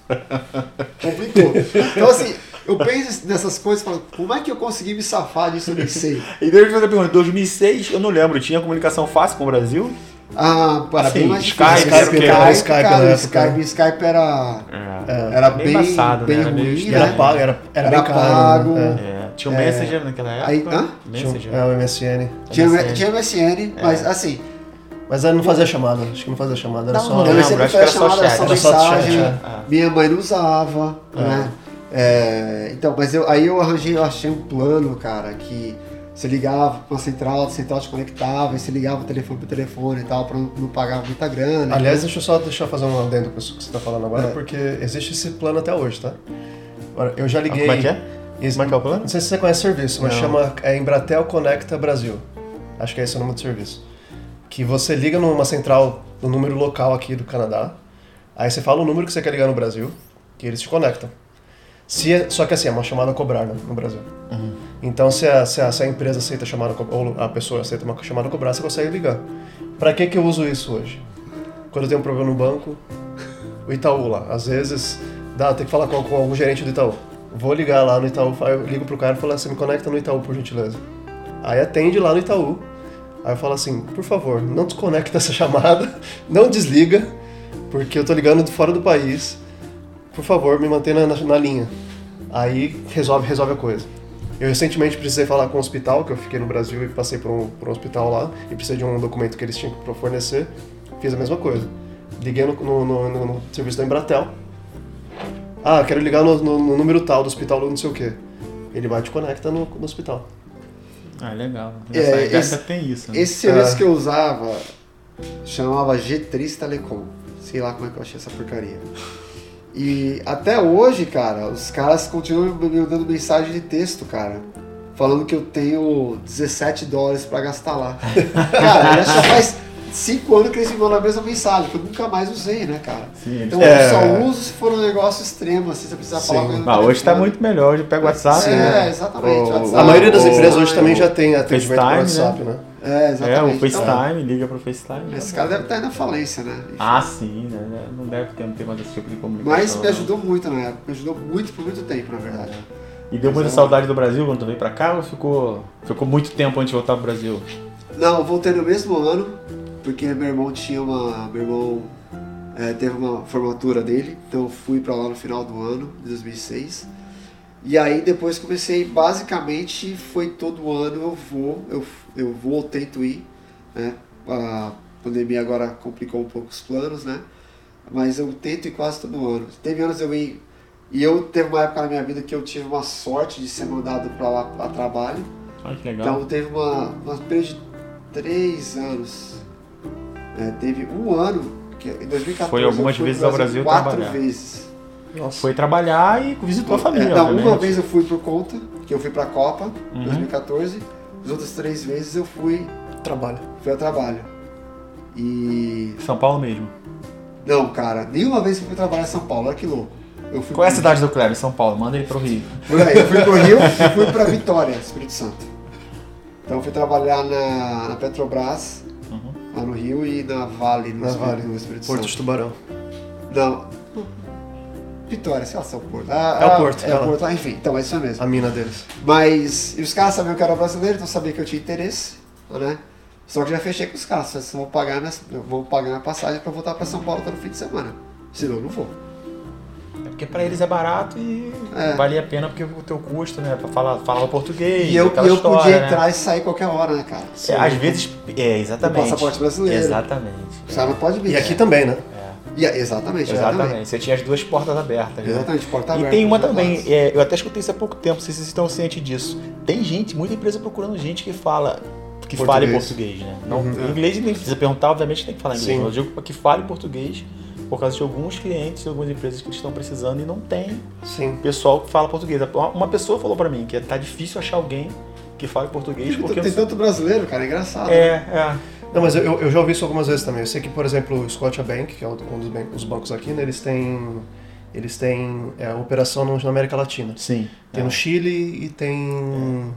Complicou. Então, assim, eu penso nessas coisas e falo, como é que eu consegui me safar disso? Eu nem sei. E deixa eu fazer a pergunta. Em 2006, eu não lembro, tinha comunicação fácil com o Brasil? Ah, era Sim, bem mais Skype, o quê? Era Skype cara. Skype, Skype era, É. era bem, embaçado, bem né? Era meio ruim, era né? pago, era, era, Era bem caro. pago. né? É, Tinha o Messenger naquela época. Aí- hã? É. Messenger. É, o MSN. Tinha, MSN. tinha MSN, mas assim, Mas aí não fazia chamada, acho que não fazia chamada, era Não, só. não, eu lembro, sempre acho que era foi só chamada, chat. só Era só mensagem. chat, é. Minha mãe não usava, né? É, então, mas eu, aí eu arranjei, eu achei um plano, cara, que você ligava pra uma central, a central te conectava, e você ligava o telefone pro telefone e tal, pra não, não pagar muita grana. Aliás, deixa eu só deixa eu fazer um adendo com isso que você está falando agora, É. porque existe esse plano até hoje, tá? Agora, eu já Ah, liguei. Como é que é? Ex- Como é que é o plano? Não sei se você conhece o serviço, mas Não. chama é Embratel Conecta Brasil. Acho que é esse o nome do serviço. Que você liga numa central, no número local aqui do Canadá, aí você fala o número que você quer ligar no Brasil, que eles te conectam. Se é- só que assim, é uma chamada a cobrar né, no Brasil. Uhum. Então, se a, se, a, se a empresa aceita chamada, a co- ou a pessoa aceita uma chamada a cobrar, você consegue ligar. Pra que, que eu uso isso hoje? Quando eu tenho um problema no banco, o Itaú lá, às vezes dá, tem que falar com, com algum gerente do Itaú. Vou ligar lá no Itaú, eu ligo pro cara e falo assim, me conecta no Itaú, por gentileza. Aí atende lá no Itaú. Aí eu falo assim, por favor, não desconecta essa chamada, não desliga, porque eu tô ligando de fora do país. Por favor, me mantenha na, na linha. Aí resolve, resolve a coisa. Eu recentemente precisei falar com o hospital, que eu fiquei no Brasil e passei por um, por um hospital lá, e precisei de um documento que eles tinham que fornecer. Fiz a mesma coisa. Liguei no, no, no- no- no serviço da Embratel. Ah, quero ligar no, no- no número tal do hospital, não sei o quê. Ele vai te conecta no, no hospital. Ah, legal. É, Nessa esse- essa tem isso. Né? Esse serviço É. que eu usava chamava G3 Telecom. Sei lá como é que eu achei essa porcaria. E até hoje, cara, os caras continuam me mandando mensagem de texto, cara. Falando que eu tenho 17 dólares pra gastar lá. cara, já faz 5 anos que eles me mandam a mesma mensagem, que eu nunca mais usei, né, cara? Sim, Então É. eu só uso se for um negócio extremo, assim, você precisa falar com Ah, hoje tá muito melhor, hoje pega o WhatsApp, É, né? exatamente. O- WhatsApp, A maioria das o- empresas hoje o- também já tem atendimento por FaceTime, WhatsApp, né? É, É, exatamente. o FaceTime, liga pro FaceTime. Então, esse cara deve estar indo à falência, né? Ah, sim, né? Não deve ter, não ter mais esse tipo de comunicação. Mas me não. ajudou muito na época, me ajudou muito por muito tempo, na verdade. E deu muita é saudade do Brasil quando tu veio pra cá ou ficou, ficou muito tempo antes de voltar pro Brasil? Não, eu voltei no mesmo ano, porque meu irmão tinha uma. Meu irmão é, teve uma formatura dele, então eu fui pra lá no final do ano, de 2006. E aí depois comecei, basicamente foi todo ano eu vou, eu, eu vou ou tento ir, né? A pandemia agora complicou um pouco os planos, né? Mas eu tento ir quase todo ano. Teve anos eu ir. E eu teve uma época na minha vida que eu tive uma sorte de ser mandado pra lá a trabalho. Olha que legal. Então teve uma, uma período de três anos. É, teve um ano, que em 2014 Foi algumas vezes ao Brasil quatro trabalhar. vezes. Nossa. Foi trabalhar e visitou a família, É, não, uma vez eu fui por conta, que eu fui pra Copa, Uhum. 2014. As outras três vezes eu fui, Trabalho. fui a trabalho. E. São Paulo mesmo. Não, cara, nenhuma vez eu fui trabalhar em São Paulo, olha que louco. Eu fui Qual é a cidade do Kleber? São Paulo. Manda ele pro Rio. Por aí, eu fui pro Rio e fui pra Vitória, Espírito Santo. Então eu fui trabalhar na, na Petrobras, Uhum. lá no Rio, e na Vale, no, Na Espírito, Vale. no Espírito Porto de Santo. Tubarão. Não. Vitória, sei lá se é o Porto. Ah, É o ah, Porto, É é o lá. Porto, ah, enfim, então é isso mesmo. A mina deles. Mas, e os caras sabiam que eu era brasileiro, então sabia que eu tinha interesse, né? Só que já fechei com os caras, vocês vão pagar minha, vão pagar minha passagem pra voltar pra São Paulo todo fim de semana. Senão eu não vou. É porque pra eles é barato e É. valia a pena porque o teu custo, né? Pra falar, falava português, E eu, e eu história, podia né? entrar e sair qualquer hora, né, cara? É, às vezes, é, exatamente. O passaporte brasileiro. Exatamente. O cara não pode vir. E aqui também, né? E, exatamente, Exatamente. exatamente. Você tinha as duas portas abertas. né? Exatamente, porta E aberta. tem uma também, é, eu até escutei isso há pouco tempo, vocês estão cientes disso. Tem gente, muita empresa procurando gente que fala, que fale Português. português, né? Não, Uhum. Inglês nem precisa perguntar, obviamente tem que falar inglês, Sim. eu digo que fale português por causa de alguns clientes, algumas empresas que estão precisando e não tem Sim. pessoal que fala português. Uma pessoa falou pra mim que tá difícil achar alguém que fale português porque Tem tanto brasileiro, cara, é engraçado. né? é, é. Não, mas eu, eu já ouvi isso algumas vezes também. Eu sei que, por exemplo, o Scotiabank, que é um dos ban- os bancos aqui, né, eles têm, eles têm é, operação na América Latina. Sim. Tem é. no Chile e tem.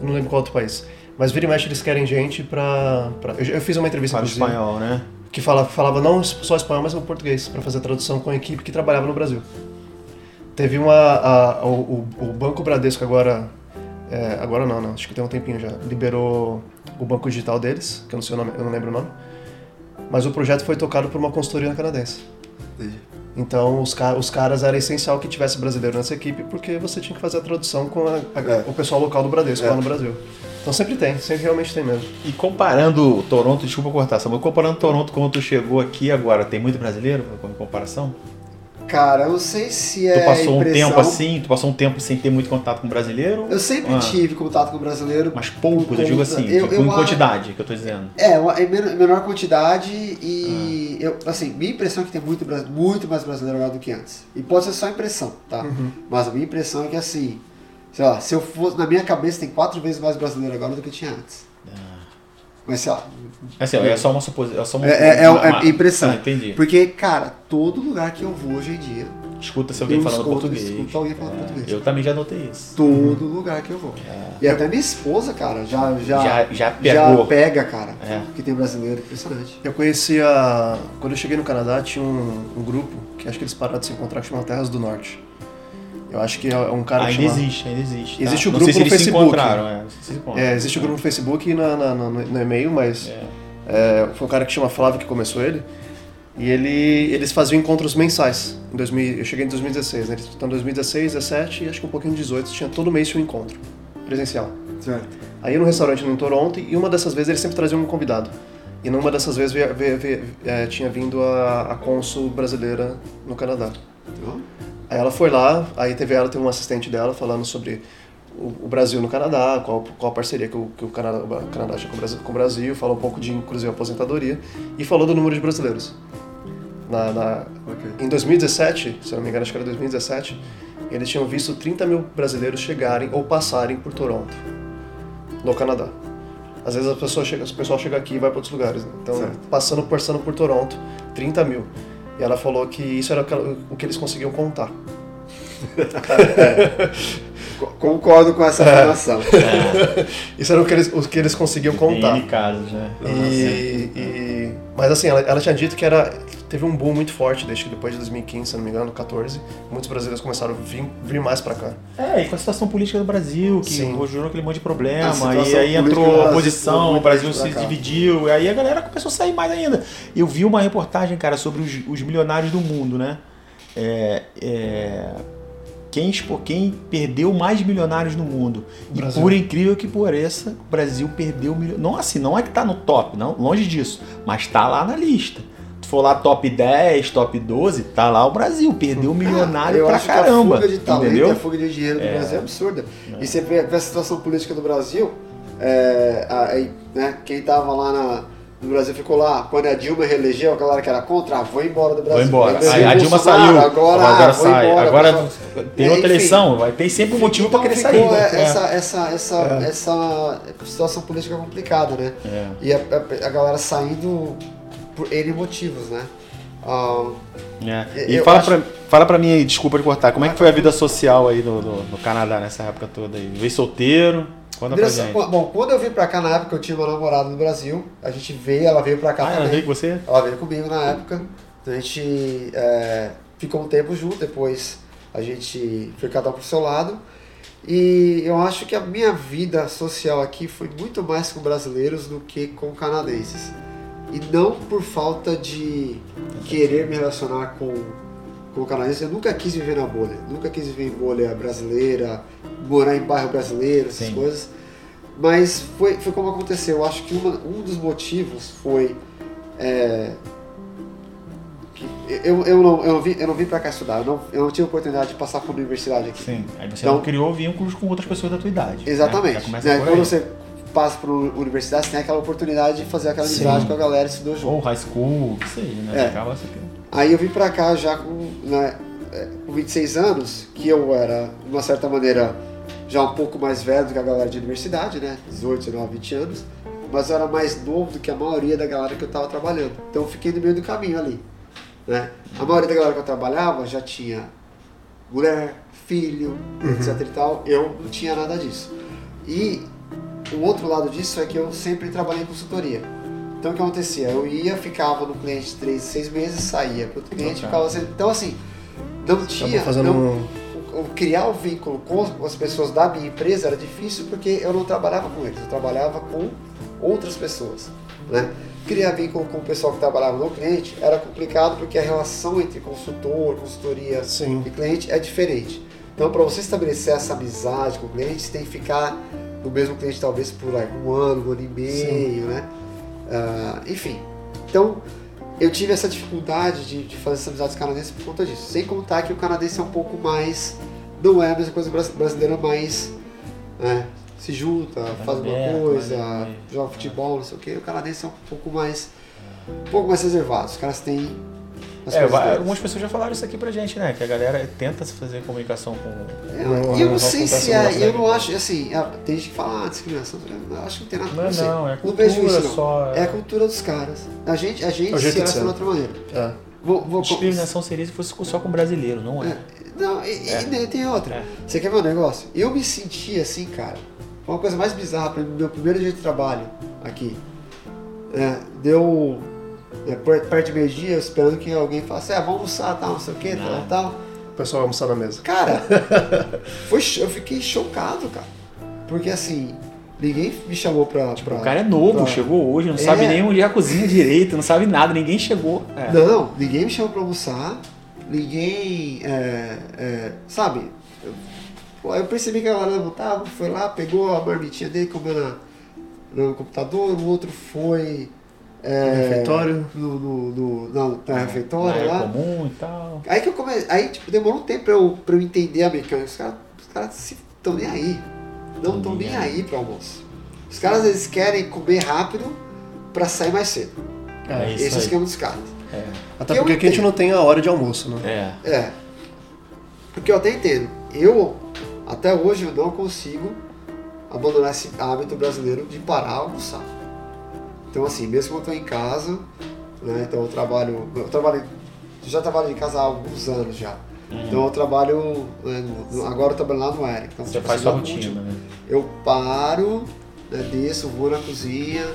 Eu não lembro qual outro país. Mas vira e mexe eles querem gente pra. pra- Eu, eu fiz uma entrevista Fala inclusive, espanhol, né? que fala, falava não só espanhol, mas o português, pra fazer a tradução com a equipe que trabalhava no Brasil. Teve uma. a- o, o- o Banco Bradesco agora. é, agora não, não, acho que tem um tempinho já. Liberou o banco digital deles, que eu não sei o nome, eu não lembro o nome. Mas o projeto foi tocado por uma consultoria canadense. Entendi. Então os, ca- os caras era essencial que tivesse brasileiro nessa equipe porque você tinha que fazer a tradução com a- a- É. o pessoal local do Bradesco É. lá no Brasil. Então sempre tem, sempre realmente tem mesmo. E comparando Toronto, desculpa cortar, Samuel, comparando Toronto como tu chegou aqui agora, tem muito brasileiro como comparação? Cara, eu não sei se é tu passou um impressão. tempo assim, tu passou um tempo sem ter muito contato com brasileiro? Eu sempre Ah. tive contato com o brasileiro. Mas poucos, eu digo assim, eu- tipo, eu em quantidade que eu tô dizendo. É, uma- em men- menor quantidade Ah. e eu, assim, minha impressão é que tem muito, muito mais brasileiro agora do que antes. E pode ser só impressão, tá? Uhum. Mas a minha impressão é que assim, sei lá, se eu fosse, na minha cabeça tem quatro vezes mais brasileiro agora do que tinha antes. Mas sei lá, Assim, ó, é só uma suposição. É, só uma, é, é, é, uma- é impressão. Ah, entendi. Porque, cara, todo lugar que eu vou hoje em dia, Escuta se alguém falando escuto- português. escuto alguém falando É, português. Eu também já notei isso. todo lugar que eu vou. E até minha esposa, cara, já já Já, já pegou. já pega, cara, É. que tem brasileiro, impressionante. Eu conhecia. Quando eu cheguei no Canadá, tinha um, um grupo que acho que eles pararam de se encontrar que chama Terras do Norte. Eu acho que é um cara que ainda chama- existe, ainda existe. tá? Existe o Não grupo sei se no eles Facebook. Se encontraram, é, não sei se. É, existe o grupo no Facebook e na, na- na- no, no e-mail, mas É. é, foi um cara que chama Flávio que começou ele. E ele, eles faziam encontros mensais. Em 2000, eu cheguei em 2016, né? Eles estão em 2016, 17 e acho que um pouquinho em 18. Tinha todo mês tinha um encontro presencial. Certo. Aí eu no restaurante no Toronto e uma dessas vezes eles sempre traziam um convidado. E numa dessas vezes veio- veio- veio- é, tinha vindo a, a cônsul brasileira no Canadá. Então, Aí ela foi lá, aí teve ela, teve um assistente dela falando sobre o, o Brasil no Canadá, qual, qual a parceria que o, que o Canadá, o Canadá tinha com o, Brasil, com o Brasil, falou um pouco de inclusive aposentadoria e falou do número de brasileiros. Na, na- Em 2017, se não me engano, acho que era 2017, eles tinham visto 30 mil brasileiros chegarem ou passarem por Toronto, no Canadá. Às vezes a pessoa chega, o pessoal chega aqui e vai para outros lugares. né? Então, Certo. passando, passando por Toronto, 30 mil. E ela falou que isso era o que eles conseguiam contar. Co- Concordo com essa afirmação. Isso era o que eles, o que eles conseguiam contar. Tem casos, né? E, e- mas assim, ela, ela tinha dito que era teve um boom muito forte desde que depois de 2015, se não me engano, 14, muitos brasileiros começaram a vir, vir mais pra cá. É, e com a situação política do Brasil, que Sim. gerou aquele monte de problema, e aí entrou a oposição, o Brasil se dividiu, e aí a galera começou a sair mais ainda. Eu vi uma reportagem, cara, sobre os, os milionários do mundo, né? É, é, quem, quem perdeu mais milionários no mundo. E Brasil. por incrível que pareça, o Brasil perdeu milho- Não assim, não é que tá no top, não, longe disso, mas tá lá na lista. Se for lá top 10, top 12, tá lá o Brasil. Perdeu milionário Ah, Eu pra caramba. a fuga de talento, entendeu? a fuga de dinheiro do Brasil é absurda. E você vê, vê a situação política do Brasil, é, aí, né, quem tava lá na- no Brasil ficou lá, quando a Dilma reelegeu, a galera que era contra, ah, vou embora do Brasil. Vou embora. Aí a Dilma saiu. Agora, agora ah, sai. embora, agora pessoal. tem É, outra enfim. eleição. Vai ter sempre um motivo pra Então querer ficou, sair. é, né? essa, essa, essa, essa situação política complicada, né? É. E a, a- a galera saindo por N motivos, né? Ah, É. E fala, acho- pra, fala pra mim aí, desculpa de cortar, como é que foi a vida social aí no, no, no Canadá nessa época toda aí? Veio solteiro? Conta pra gente. Bom, quando eu vim pra cá na época, eu tinha uma namorada no Brasil. A gente veio, ela veio pra cá Ah, ela também. veio com você? Ela veio comigo na época. A gente é, ficou um tempo junto, depois a gente foi cada um pro seu lado. E eu acho que a minha vida social aqui foi muito mais com brasileiros do que com canadenses. E não por falta de querer me relacionar com, com canadenses. Eu nunca quis viver na bolha. Nunca quis viver em bolha brasileira, morar em bairro brasileiro, essas Sim. coisas. Mas foi, foi como aconteceu. Eu acho que uma- um dos motivos foi. é, eu, eu, não, eu, não vim, eu não vim pra cá estudar, eu não, eu não tive oportunidade de passar por universidade aqui. Sim. Aí você Então- não criou vínculos com outras pessoas da tua idade. né? Exatamente. Né? por Quando você passa por universidade, você tem aquela oportunidade de fazer aquela Sim. amizade com a galera e estudou junto. Ou high school, que seja, né? É. Acaba assim. Aí eu vim pra cá já com, né, é, com 26 anos, que eu era, de uma certa maneira, já um pouco mais velho do que a galera de universidade, né? 18, 19, 20 anos. Mas eu era mais novo do que a maioria da galera que eu tava trabalhando. Então eu fiquei no meio do caminho ali. Né? A maioria da galera que eu trabalhava já tinha mulher, filho, etc e tal. Eu não tinha nada disso. E o outro lado disso é que eu sempre trabalhei em consultoria. Então o que acontecia? Eu ia, ficava no cliente três, seis meses, saía para outro cliente, Trocava. ficava sempre. Então assim, não tinha. Acabou fazendo não- um... o criar o vínculo com as pessoas da minha empresa era difícil porque eu não trabalhava com eles, eu trabalhava com outras pessoas. Né? Criar vínculo com o pessoal que trabalhava no cliente era complicado porque a relação entre consultor, consultoria Sim. e cliente é diferente. Então, para você estabelecer essa amizade com o cliente, você tem que ficar no mesmo cliente talvez por um ano, um ano e meio, né? Ah, enfim, então eu tive essa dificuldade de, de fazer essas amizades canadenses por conta disso. Sem contar que o canadense é um pouco mais. Não é a mesma coisa bras- brasileira, mas né, se junta, faz alguma coisa, aberto. joga futebol, não sei o que. O canadense é um pouco mais. Um pouco mais reservado. Os caras têm. É, algumas pessoas já falaram isso aqui pra gente, né? Que a galera tenta fazer comunicação com. É, Não, e eu não não sei se é, eu não acho, assim, é, tem gente que fala, ah, discriminação, eu acho que não tem nada Não, não, não, é não vejo cultura isso, não. só, é- É a cultura dos caras. A gente, a gente É se relaciona de outra maneira. É. Vou, vou, Discriminação seria se fosse só com brasileiro, não é? É, não, e, e É. daí tem outra. É. Você quer ver um negócio? Eu me senti assim, cara. Foi uma coisa mais bizarra para meu primeiro dia de trabalho aqui. É, deu é, per- perto de meio-dia, esperando que alguém falasse, é, vamos almoçar, tal, não sei o que, tal, Não. tal. O pessoal vai almoçar na mesa. Cara, foi, eu fiquei chocado, cara. Porque assim, ninguém me chamou pra. pra O cara é novo, pra- chegou hoje, não É. sabe nem onde é a cozinha direito, não sabe nada, ninguém chegou. É. Não, ninguém me chamou pra almoçar, ninguém. é, é, sabe? Eu, eu percebi que a galera levantava, foi lá, pegou a marmitinha dele, comeu na, no computador, o outro foi. É, Refeitório. No, no, no, na, na refeitória área lá. comum e tal. Aí que eu comecei. Aí, tipo, demorou um tempo pra eu, pra eu entender a mecânica. Os caras os caras estão nem aí. Não estão nem aí pro almoço. Os caras eles querem comer rápido pra sair mais cedo. É Esse é o esquema dos caras. Até Que eu porque aqui a gente não tem a hora de almoço, né? É. É. Porque eu até entendo. Eu, até hoje, eu não consigo abandonar esse hábito brasileiro de parar almoçar. Então, assim, mesmo quando eu tô em casa, né? Então eu trabalho. Eu trabalho. eu já trabalho em casa há alguns anos já. Então eu trabalho. né, agora eu trabalho lá no Eric. Então, Você tipo faz assim, sua rotina, né? eu paro, né, desço, vou na cozinha,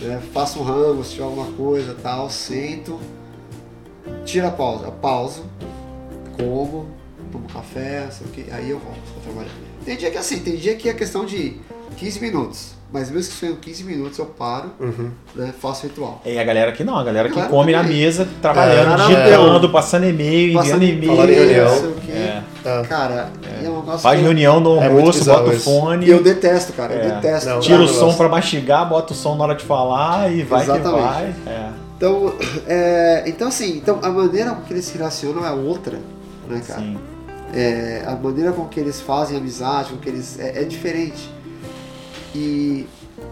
né, faço um rango, se tiver alguma coisa tal, sento, tiro a pausa, eu pauso, como, tomo café, sei o que, aí eu volto pra trabalhar. Tem dia que é assim, tem dia que é questão de 15 minutos, mas mesmo que sejam 15 minutos eu paro, Uhum. né, faço ritual. E a galera que não, a galera que Galera come na também. mesa, trabalhando, É, digitando, passando e-mail, Passando enviando e-mail. Reunião. não sei o que. É. Tá. Cara, é um negócio Faz que eu- reunião no É almoço, bota o fone, E eu detesto, cara, eu É. detesto. Não, tira o negócio. som pra mastigar, bota o som na hora de falar e vai Exatamente. que vai. É. Então, é, então assim, então a maneira com que eles se relacionam é outra, né, cara? Sim. É, a maneira com que eles fazem amizade, com que eles é, é diferente. E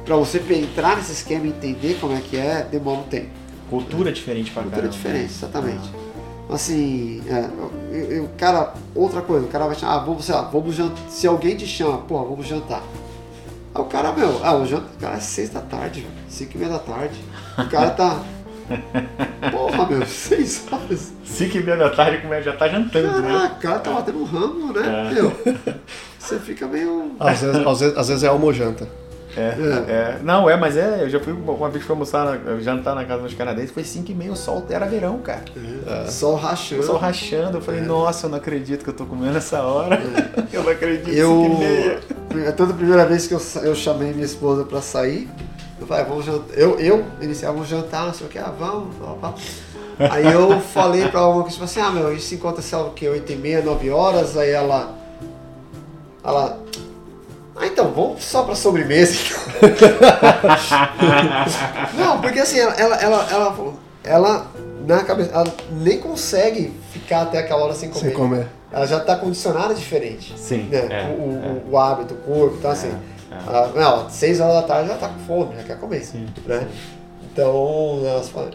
para você entrar nesse esquema e entender como é que é, demora um tempo. Cultura diferente pra Cultura caramba. diferente, exatamente. Assim, é, eu, eu- cara, outra coisa, o cara vai chamar, ah, vamos, sei lá, vamos jantar. Se alguém te chama, pô, vamos jantar. Aí o cara, meu, ah, o jantar, cara, é seis da tarde, cinco e meia da tarde. O cara tá. Porra, meu, seis horas. 5 e meia da tarde como é, já tá jantando, né? Caraca, o cara tá batendo um rango, né? É. Meu, você fica meio. Às vezes, às vezes, às vezes é almojanta. É, é. Não, é, mas é, eu já fui uma vez pra almoçar, na- jantar na casa dos canadenses, foi 5 e meia, o sol era verão, cara. Sol O rachando. sol rachando, eu falei, nossa, eu não acredito que eu tô comendo essa hora. Eu não acredito, 5 Eu. e meia. É toda a primeira vez que eu, eu chamei minha esposa pra sair, eu falei, "Ah, vamos jantar. Eu, eu iniciava vamos jantar, não sei o que, ah, vamos, vamos, vamos. Aí eu falei pra uma que tipo assim, ah meu, a gente se encontra, sei lá o que, 8 e meia, 9 horas, aí ela. Ela. Ah, então, vamos só pra sobremesa então. Não, porque assim, ela, ela, ela, ela, ela, na cabeça, ela nem consegue ficar até aquela hora sem comer. Sem comer. Ela já tá condicionada diferente. Sim, Né? é, o, o- é. o hábito, o corpo, então assim. Ela- não, seis horas da tarde já tá com fome, já quer comer. Sim, Né? Então,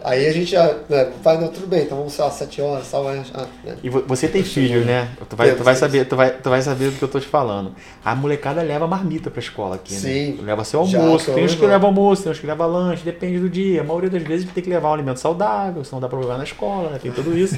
aí a gente já né, faz, não, tudo bem, então vamos, sei lá, sete horas, tal, vai, ah, né? E vo- você tem filho, né? Tu vai, tu vai saber, tu vai, tu vai saber do que eu tô te falando. A molecada leva marmita pra escola aqui, Sim. né? Leva seu Já, almoço. tô tem uns que levam almoço, tem uns que levam lanche, depende do dia. A maioria das vezes tem que levar um alimento saudável, senão dá problema na escola, né? Tem tudo isso.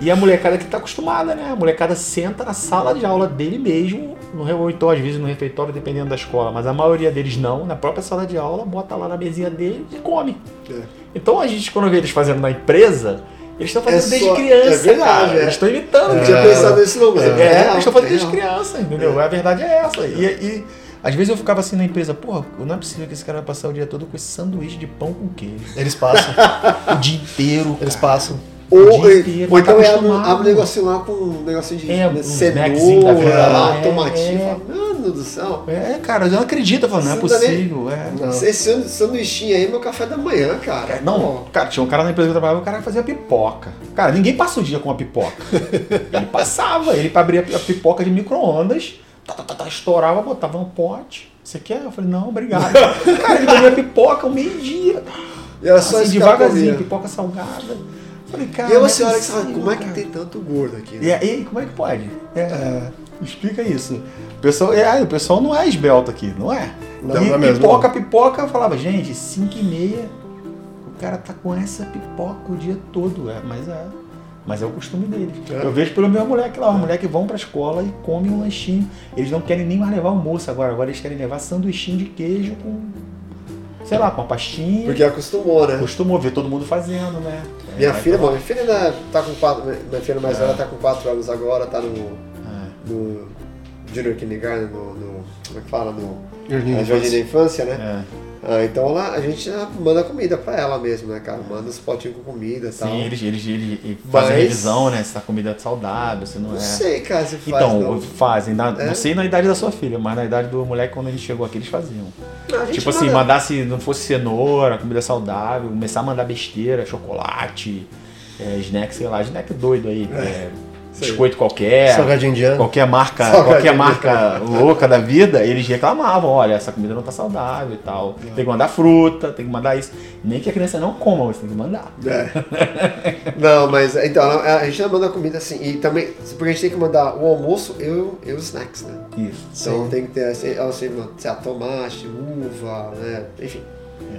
e a molecada que tá acostumada, né? A molecada senta na sala de aula dele mesmo, no, re- ou então às vezes no refeitório, dependendo da escola, mas a maioria deles não, na própria sala de aula, bota lá na mesinha dele e come. É. Então a gente, quando vê eles fazendo na empresa, eles estão fazendo É desde só- criança, é verdade, cara. é. Eles estão imitando. Não tinha cara. pensado nisso não, é, É, eles estão fazendo é desde criança, entendeu? A verdade é essa. E, e às vezes eu ficava assim na empresa, porra, não é possível que esse cara vai passar o dia todo com esse sanduíche de pão com queijo. Eles passam. O dia inteiro. Eles cara. passam. Ou, dia inteiro, ou então tá é abre um negocinho lá com um negocinho de É, né, cenoura, lá, é, tomatinho. é. Fala, Mano do céu. É, cara, eu não acredito, eu falo, não é não dá nem- possível. É. Não. Esse sandu- sanduichinho aí é meu café da manhã, cara. É, Não, cara, tinha um cara na empresa que eu trabalhava, o cara fazia pipoca. Cara, ninguém passa o dia com uma pipoca. ele passava, ele pra abrir a pipoca de micro-ondas, tá, tá, tá, tá, estourava, botava no pote. Você quer? Eu falei, não, obrigado. cara, ele comia pipoca ao meio-dia. E era só Assim, cara devagarzinho, pipoca salgada. Eu Falei, cara. E é você olha e você fala, possível, como é que cara. tem tanto gordo aqui? E Né? aí, como é que pode? É, Explica isso. O pessoal, é, o pessoal não é esbelto aqui, não é? Não, e não é mesmo, pipoca, pipoca, eu falava, gente, 5 e meia, o cara tá com essa pipoca o dia todo. É, mas é. Mas é o costume deles. É. Eu vejo pelo meu moleque lá, os moleques vão pra escola e comem um lanchinho. Eles não querem nem mais levar almoço agora, agora eles querem levar sanduichinho de queijo com, sei lá, com uma pastinha. Porque acostumou, né? Costumou ver todo mundo fazendo, né? Minha É, filha, bom, minha filha ainda tá com quatro. Minha filha mais velha tá com 4 anos agora, tá no, falar. no Junior Kindergarten, no, no. Como é que fala? No Jardim é, de Jardim da infância. Né? É. Ah, então lá a gente manda comida pra ela mesmo, né, cara? Manda os potinhos com comida e tal. Sim, eles, eles, eles fazem Mas- revisão, né? Se tá comida saudável, se não Não é. sei, cara, se faz. Então, não. fazem. Na- É? Não sei na idade da sua filha, mas na idade do moleque, quando ele chegou aqui, eles faziam. Não, a Tipo assim, manda- mandasse, não fosse cenoura, comida saudável, começar a mandar besteira, chocolate, é, snack, sei lá, snack doido aí. é, biscoito qualquer, Salgadinho indiano. qualquer marca, Salgadinho qualquer marca louca da vida, eles reclamavam, olha, essa comida não tá saudável e tal. Tem que mandar fruta, tem que mandar isso. Nem que a criança não coma, você tem que mandar. É. Não, mas então, a gente não manda comida assim. E também, porque a gente tem que mandar o almoço e, o- e os snacks, né? Isso. Então tem que ter assim, assim, sei lá, tomate, uva, né? Enfim.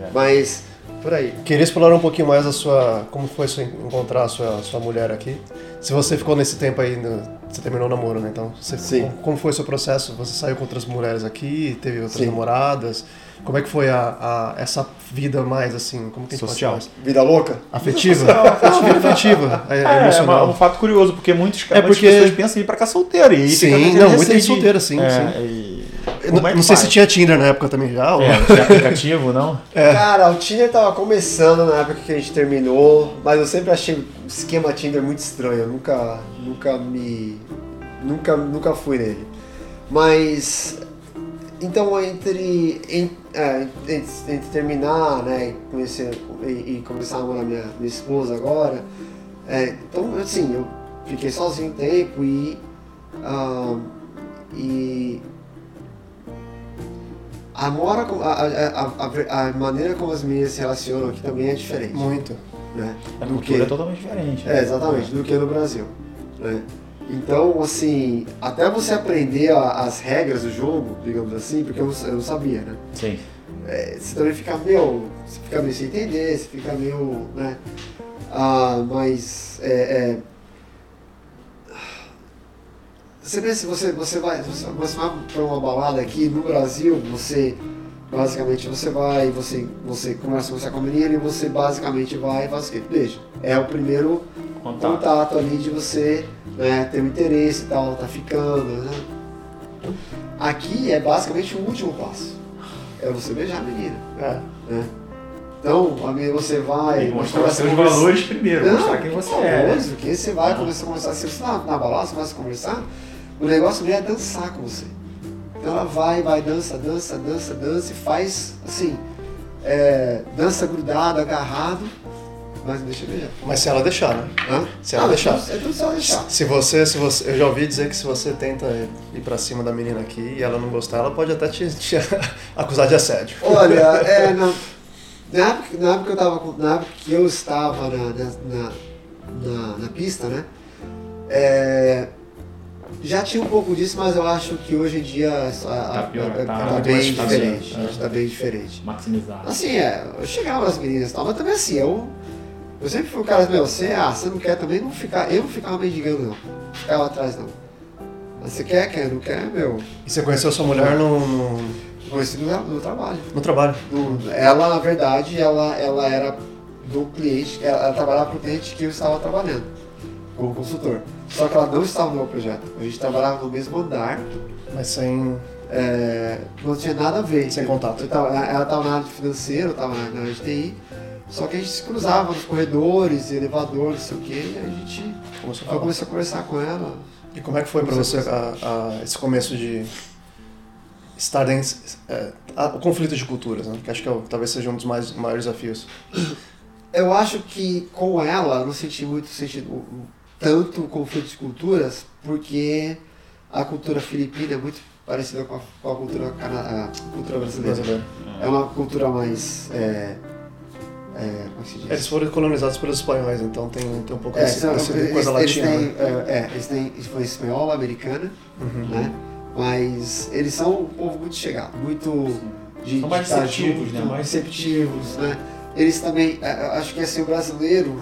É. Mas, por aí. Queria explorar um pouquinho mais a sua. Como foi sua, encontrar a sua, sua mulher aqui? Se você ficou nesse tempo aí, no- você terminou o namoro, né? Então, você, Sim. como, como foi o seu processo? Você saiu com outras mulheres aqui? Teve outras Sim. namoradas? Como é que foi a, a- essa vida mais assim? Como que Social. Vida louca? Afetiva? Afetiva, afetiva. É, É, é emocional. um fato curioso, porque muitos É porque- pessoas pensam em ir pra cá solteiro. E Sim, fica naquele não, muita gente solteira, sim, é, sim. e- Como não é que não sei se tinha Tinder na época também já. ou- É, tinha aplicativo, não? Cara, o Tinder tava começando na época que a gente terminou, mas eu sempre achei o esquema Tinder muito estranho. Eu nunca, nunca me. Nunca, nunca fui nele. Mas. Então, entre, é, entre, entre terminar, né, e, conhecer, e, e começar a namorar minha, minha esposa agora, é, então, assim, eu fiquei sozinho um tempo e. ah, e a, mora, a, a, a, a maneira como as meninas se relacionam aqui também é diferente. Muito. Né? A Do cultura que, é totalmente diferente. né? é, exatamente, do que no Brasil. Né? Então, assim, até você aprender a- as regras do jogo, digamos assim, porque eu, não- eu não sabia, né? Sim. É, você também fica meio. Você fica meio sem entender, você fica meio. né? Ah, mas. É, é, você pensa, você, você vai. Você, você vai pra uma balada aqui no Brasil, você. Basicamente você vai, você, você começa a conversar com a menina e você basicamente vai e faz o quê? Beijo. É o primeiro Contato. contato ali de você né, ter um interesse e tal, tá ficando, né? Aqui é basicamente o último passo. É você beijar a menina, É. né? Então, a menina você vai... Tem que mostrar a seus valores primeiro, Não, mostrar quem você é. né? famoso, que você vai, começa a conversar, se você tá na balada, você começa a conversar, o negócio mesmo é dançar com você. Então ela vai, vai, dança, dança, dança, dança e faz, assim, é, dança grudado, agarrado, mas deixa beijar. Mas se ela deixar, né? Hã? Se ela Ah, deixar. É tudo se ela deixar. Se você, se você, eu já ouvi dizer que se você tenta ir pra cima da menina aqui e ela não gostar, ela pode até te, te acusar de assédio. Olha, é, na, na, época, na época que eu tava na época que eu estava na, na, na- na pista, né? é, já tinha um pouco disso, mas eu acho que hoje em dia a- a- Tá pior, a- tá tá bem diferente. né? Tá bem diferente. Maximizar. Assim, é, eu chegava nas meninas e tal, mas também assim, eu, eu sempre fui o cara, meu, você, ah, você não quer também não ficar, eu não ficava mendigando não, não ficava atrás não. Mas você quer, quer, não quer, meu, E você conheceu sua mulher no, no, conheci no, no trabalho. no trabalho. Do- ela, na verdade, ela, ela era do cliente, ela, ela trabalhava para o cliente que eu estava trabalhando, como consultor. Só que ela não estava no meu projeto. A gente trabalhava no mesmo andar, Mas sem. é, não tinha nada a ver. Sem contato. Tava- ela estava na área de financeiro, eu estava na, área de TI, só que a gente se cruzava nos corredores, elevadores, não sei o quê, e a gente Começou a eu comecei a conversar com ela. E como é que foi pra você a- a- esse começo de estar em, é, a- o conflito de culturas, né? Que acho que é talvez seja um dos mais, maiores desafios. Eu acho que com ela eu não senti muito sentido, tanto conflito de culturas, porque a cultura filipina é muito parecida com a, com a cultura, cana- a cultura brasileira. É uma cultura mais. É, é, como é que se diz? Eles foram colonizados pelos espanhóis, então tem, tem um pouco É, desse, eles, coisa eles latina. têm, né? é, é, eles têm influência espanhola, americana, Uhum. né? Mas eles são um povo muito chegado, muito de, São mais de receptivos, junto, né? Mais receptivos, né? Eles também, é, acho que assim, o brasileiro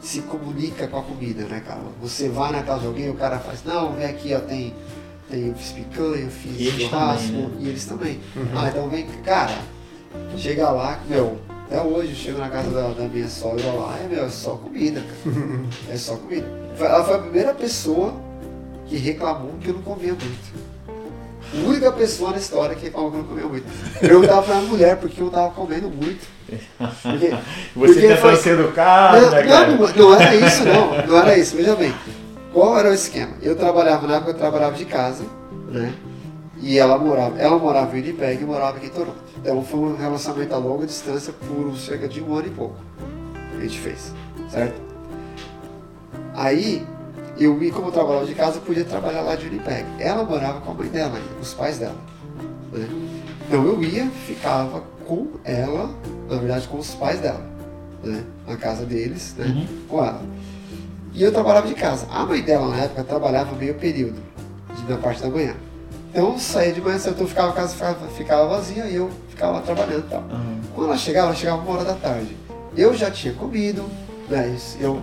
se comunica com a comida, né, cara? Você vai na casa de alguém, o cara faz, não, vem aqui, ó, tem, tem eu fiz picanha, eu fiz E eles churrasco, também, né? e eles também. Uhum. Ah, então vem, cara, chega lá, meu, até hoje eu chego na casa da, da minha sogra lá, é, meu, é só comida, cara. É só comida. Foi- Ela foi a primeira pessoa que reclamou que eu não comia muito. Única pessoa na história que reclamou que eu não comia muito. Eu perguntava pra mulher porque eu tava comendo muito. Porque, Você porque tentando foi- ser educado, não, né, cara? não, não era isso não, não era isso, veja bem. Qual era o esquema? Eu trabalhava, na época eu trabalhava de casa, né? E ela morava, ela morava em Winnipeg e morava aqui em Toronto. Então foi um relacionamento a longa distância por cerca de um ano e pouco. A gente fez, certo? Aí, eu como eu trabalhava de casa, eu podia trabalhar lá de Winnipeg. Ela morava com a mãe dela, com os pais dela. Né? Então eu ia, ficava com ela, na verdade com os pais dela, né? na casa deles, né? Uhum. com ela. E eu trabalhava de casa. A mãe dela, na época, trabalhava meio período, de- na parte da manhã. Então eu saía de manhã, então eu ficava, a casa ficava, ficava vazia e eu ficava lá trabalhando e tal. Aham. Quando ela chegava, ela chegava uma hora da tarde. Eu já tinha comido, né? isso- Eu,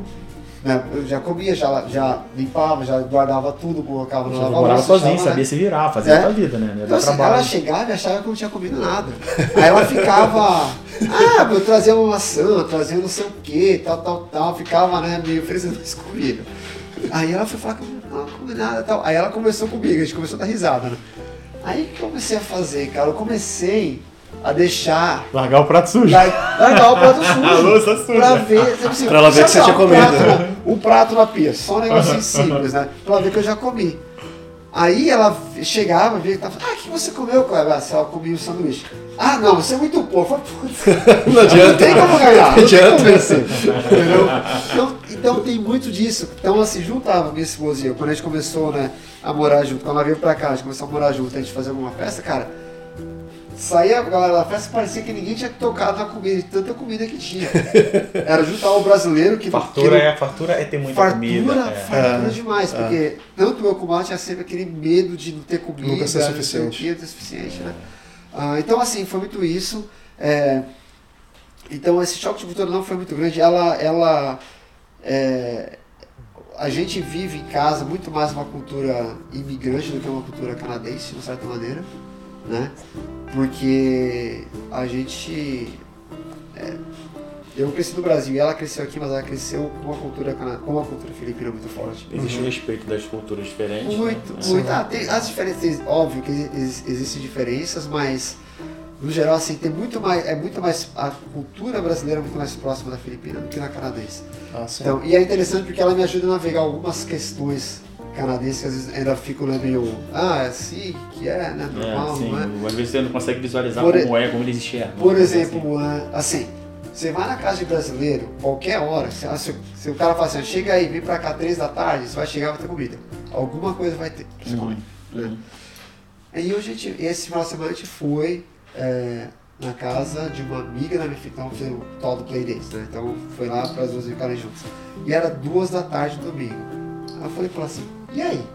né, eu já comia, já, já limpava, já guardava tudo, colocava no lava-louça, morava sozinho, né? sabia se virar, fazia É. a vida, né? Então assim, ela chegava e achava que eu não tinha comido nada. Aí ela ficava, ah, eu trazia uma maçã, trazia não sei o que, tal, tal, tal, ficava, né, meio oferecendo mais comida. Aí ela foi falar que eu não comi nada tal. Aí ela começou comigo, a gente começou a dar risada, né? Aí o que eu comecei a fazer, cara? Eu comecei a deixar Largar o prato sujo. Lar- Largar o prato sujo. A louça suja. Pra ver, tipo assim, Pra ela ver que você tinha o comido. prato na- O prato na pia, só um negocinho simples, né? Pra ela ver que eu já comi. Aí ela chegava, via que tava. Ah, o que você comeu, Cleber? Ah, sei lá, eu comi o sanduíche. Ah, não, você é muito pouco. Eu falei, "Putz, Não adianta. Não tem como ganhar, não tem adianta. como vencer. Entendeu? Então, então tem muito disso. Então, assim, juntava minha esposa e eu. Quando a gente começou, né, a morar junto, quando ela veio pra cá, a gente começou a morar junto, a gente fazer alguma festa, cara. Saía a galera da festa parecia que ninguém tinha tocado na comida, de tanta comida que tinha. Era juntar o brasileiro que Fartura que, é, fartura é ter muita fartura, comida. é. fartura É. demais, porque tanto o meu combate tinha sempre aquele medo de não ter comida, Nunca ser o suficiente. não ter suficiente, né? Ah, então assim, foi muito isso. É, então esse choque de cultura não foi muito grande. Ela, ela, é, a gente vive em casa muito mais uma cultura imigrante do que uma cultura canadense, de uma certa maneira, né? Porque a gente é, eu cresci no Brasil e ela cresceu aqui, mas ela cresceu com uma cultura, com uma cultura filipina muito forte. Existe o respeito das culturas diferentes. Muito, né? muito. Ah, tem as diferenças, óbvio que ex- existem diferenças, mas no geral assim tem muito mais, é muito mais a cultura brasileira é muito mais próxima da filipina do que da canadense. Ah. Então, e é interessante porque ela me ajuda a navegar algumas questões canadenses que às vezes ainda ficam né, meio, ah, é assim que é, né, normal, É, não é? às vezes você não consegue visualizar Por e- como é, como eles enxergam. Por né? exemplo, ah, assim, você vai na casa de brasileiro, qualquer hora, se, se, se o cara fala assim, chega aí, vem pra cá três da tarde, você vai chegar e vai ter comida. Alguma coisa vai ter pra você Uhum, comer. né? uhum. Aí hoje, a gente, esse final de semana, a gente foi é, na casa de uma amiga da minha filha, então fez o tal do Playdates, né? Então foi lá para as duas ficarem juntas. E era duas da tarde do domingo. Aí eu falei pra ela assim, e aí?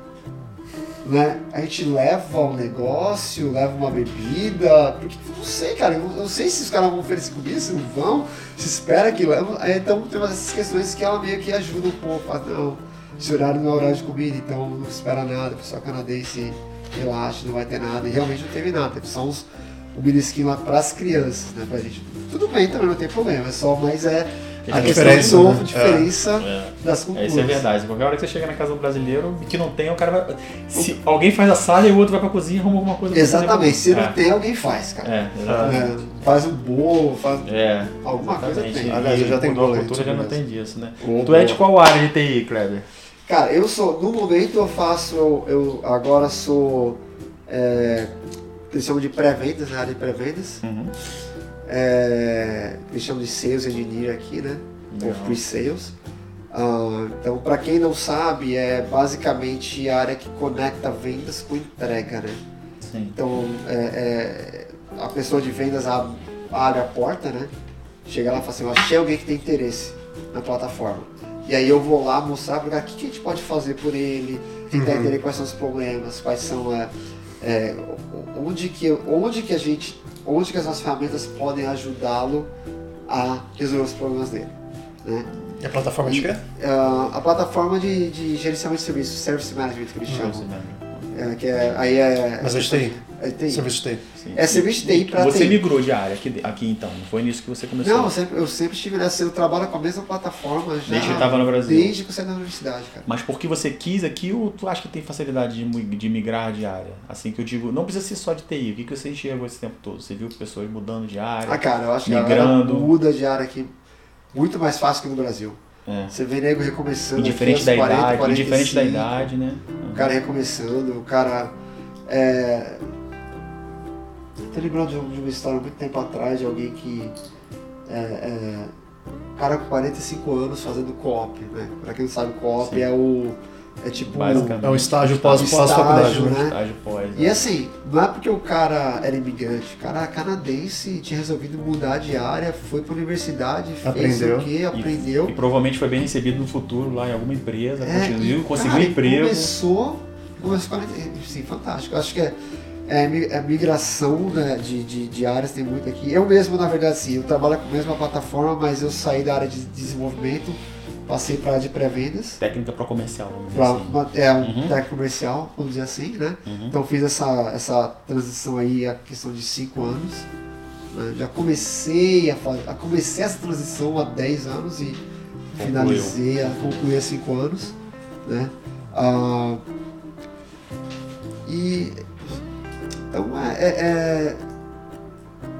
Né? A gente leva um negócio, leva uma bebida, porque não sei, cara, eu não sei se os caras vão oferecer comida, se não vão, se espera que levam. Aí, Então tem essas questões que ela meio que ajuda um pouco, fala, não, esse horário não é horário de comida, então não espera nada, pessoal canadense relaxa, não vai ter nada. E realmente não teve nada, teve só uns um lá pras crianças, né? Pra gente. Tudo bem também, não tem problema, é só, mas é a É questão diferença, de novo, né? diferença É. das É, culturas. isso é verdade. Qualquer hora que você chega na casa do brasileiro e que não tem, o cara vai. Se alguém faz a sala e o outro vai pra cozinha e arruma alguma coisa pra fazer Exatamente, se não tem, alguém faz, cara. É, exatamente. É, faz um bolo, faz É. alguma coisa Exatamente. tem. Aliás, já tem Mudou a bolo aí, cultura já não tem disso, né? Opa. Tu é de qual área de TI, Kleber? Cara, eu sou, no momento eu faço, eu, eu agora sou, é, eles chamam de pré-vendas, na área de pré-vendas. Uhum. É, eles chamam de sales engineer aqui, né? Ou pre-sales. Ah, então, para quem não sabe, é basicamente a área que conecta vendas com entrega, né? Sim. Então, é, é, a pessoa de vendas ab- abre a porta, né? Chega lá e fala assim, eu achei alguém que tem interesse na plataforma. E aí eu vou lá mostrar para o cara o que, que a gente pode fazer por ele, tentar Uhum. entender quais são os problemas, quais são é, é, onde, que, onde que a gente, onde que as nossas ferramentas podem ajudá-lo a resolver os problemas dele. Né? E a plataforma de quê? Ah, a plataforma de, de gerenciamento de serviços, Service Management que eles chamam, é, que é, aí é... Mas é TI. É TI. Serviço TI. sim. É serviço TI pra Você TI. migrou de área aqui, aqui então, não foi nisso que você começou? Não, eu sempre, eu sempre estive nessa. Eu trabalho com a mesma plataforma já. Desde que estava no Brasil. Desde que eu saí da universidade, cara. Mas porque você quis aqui ou tu acha que tem facilidade de, de migrar de área? Assim que eu digo, não precisa ser só de TI. O que, que você enxergou esse tempo todo? Você viu pessoas mudando de área? Ah, cara, eu acho que a Migrando. muda de área aqui muito mais fácil que no Brasil. É. Você vê nego recomeçando. Indiferente da aos 40, idade, indiferente da 45, idade, né? O cara recomeçando, o cara. É... Tô lembrando de, um- uma história muito tempo atrás de alguém que. É, é, cara com 45 anos fazendo co-op, né? Pra quem não sabe, co-op é o. É tipo. É o estágio pós- pós-faculdade, né? né? Estágio pós. E assim, não é porque o cara era imigrante, o cara canadense tinha resolvido mudar de área, foi pra universidade, fez Aprendeu. o quê, E- aprendeu. E provavelmente foi bem recebido no futuro lá em alguma empresa, É, conseguiu, e, conseguiu cara, um emprego. Começou, começou sim, fantástico. Acho que é, é, é migração né, de, de, de áreas, tem muito aqui. Eu mesmo, na verdade, sim, eu trabalho com a mesma plataforma, mas eu saí da área de desenvolvimento, passei para a de pré-vendas. Técnica para comercial, vamos dizer Pra, assim. é um Uhum. técnico comercial, vamos dizer assim, né? Uhum. Então fiz essa, essa transição aí, a questão de 5 anos. né? Já comecei a fazer, a comecei essa transição há 10 anos e finalizei, a concluí há 5 anos. Né? Ah, e então é, é- é-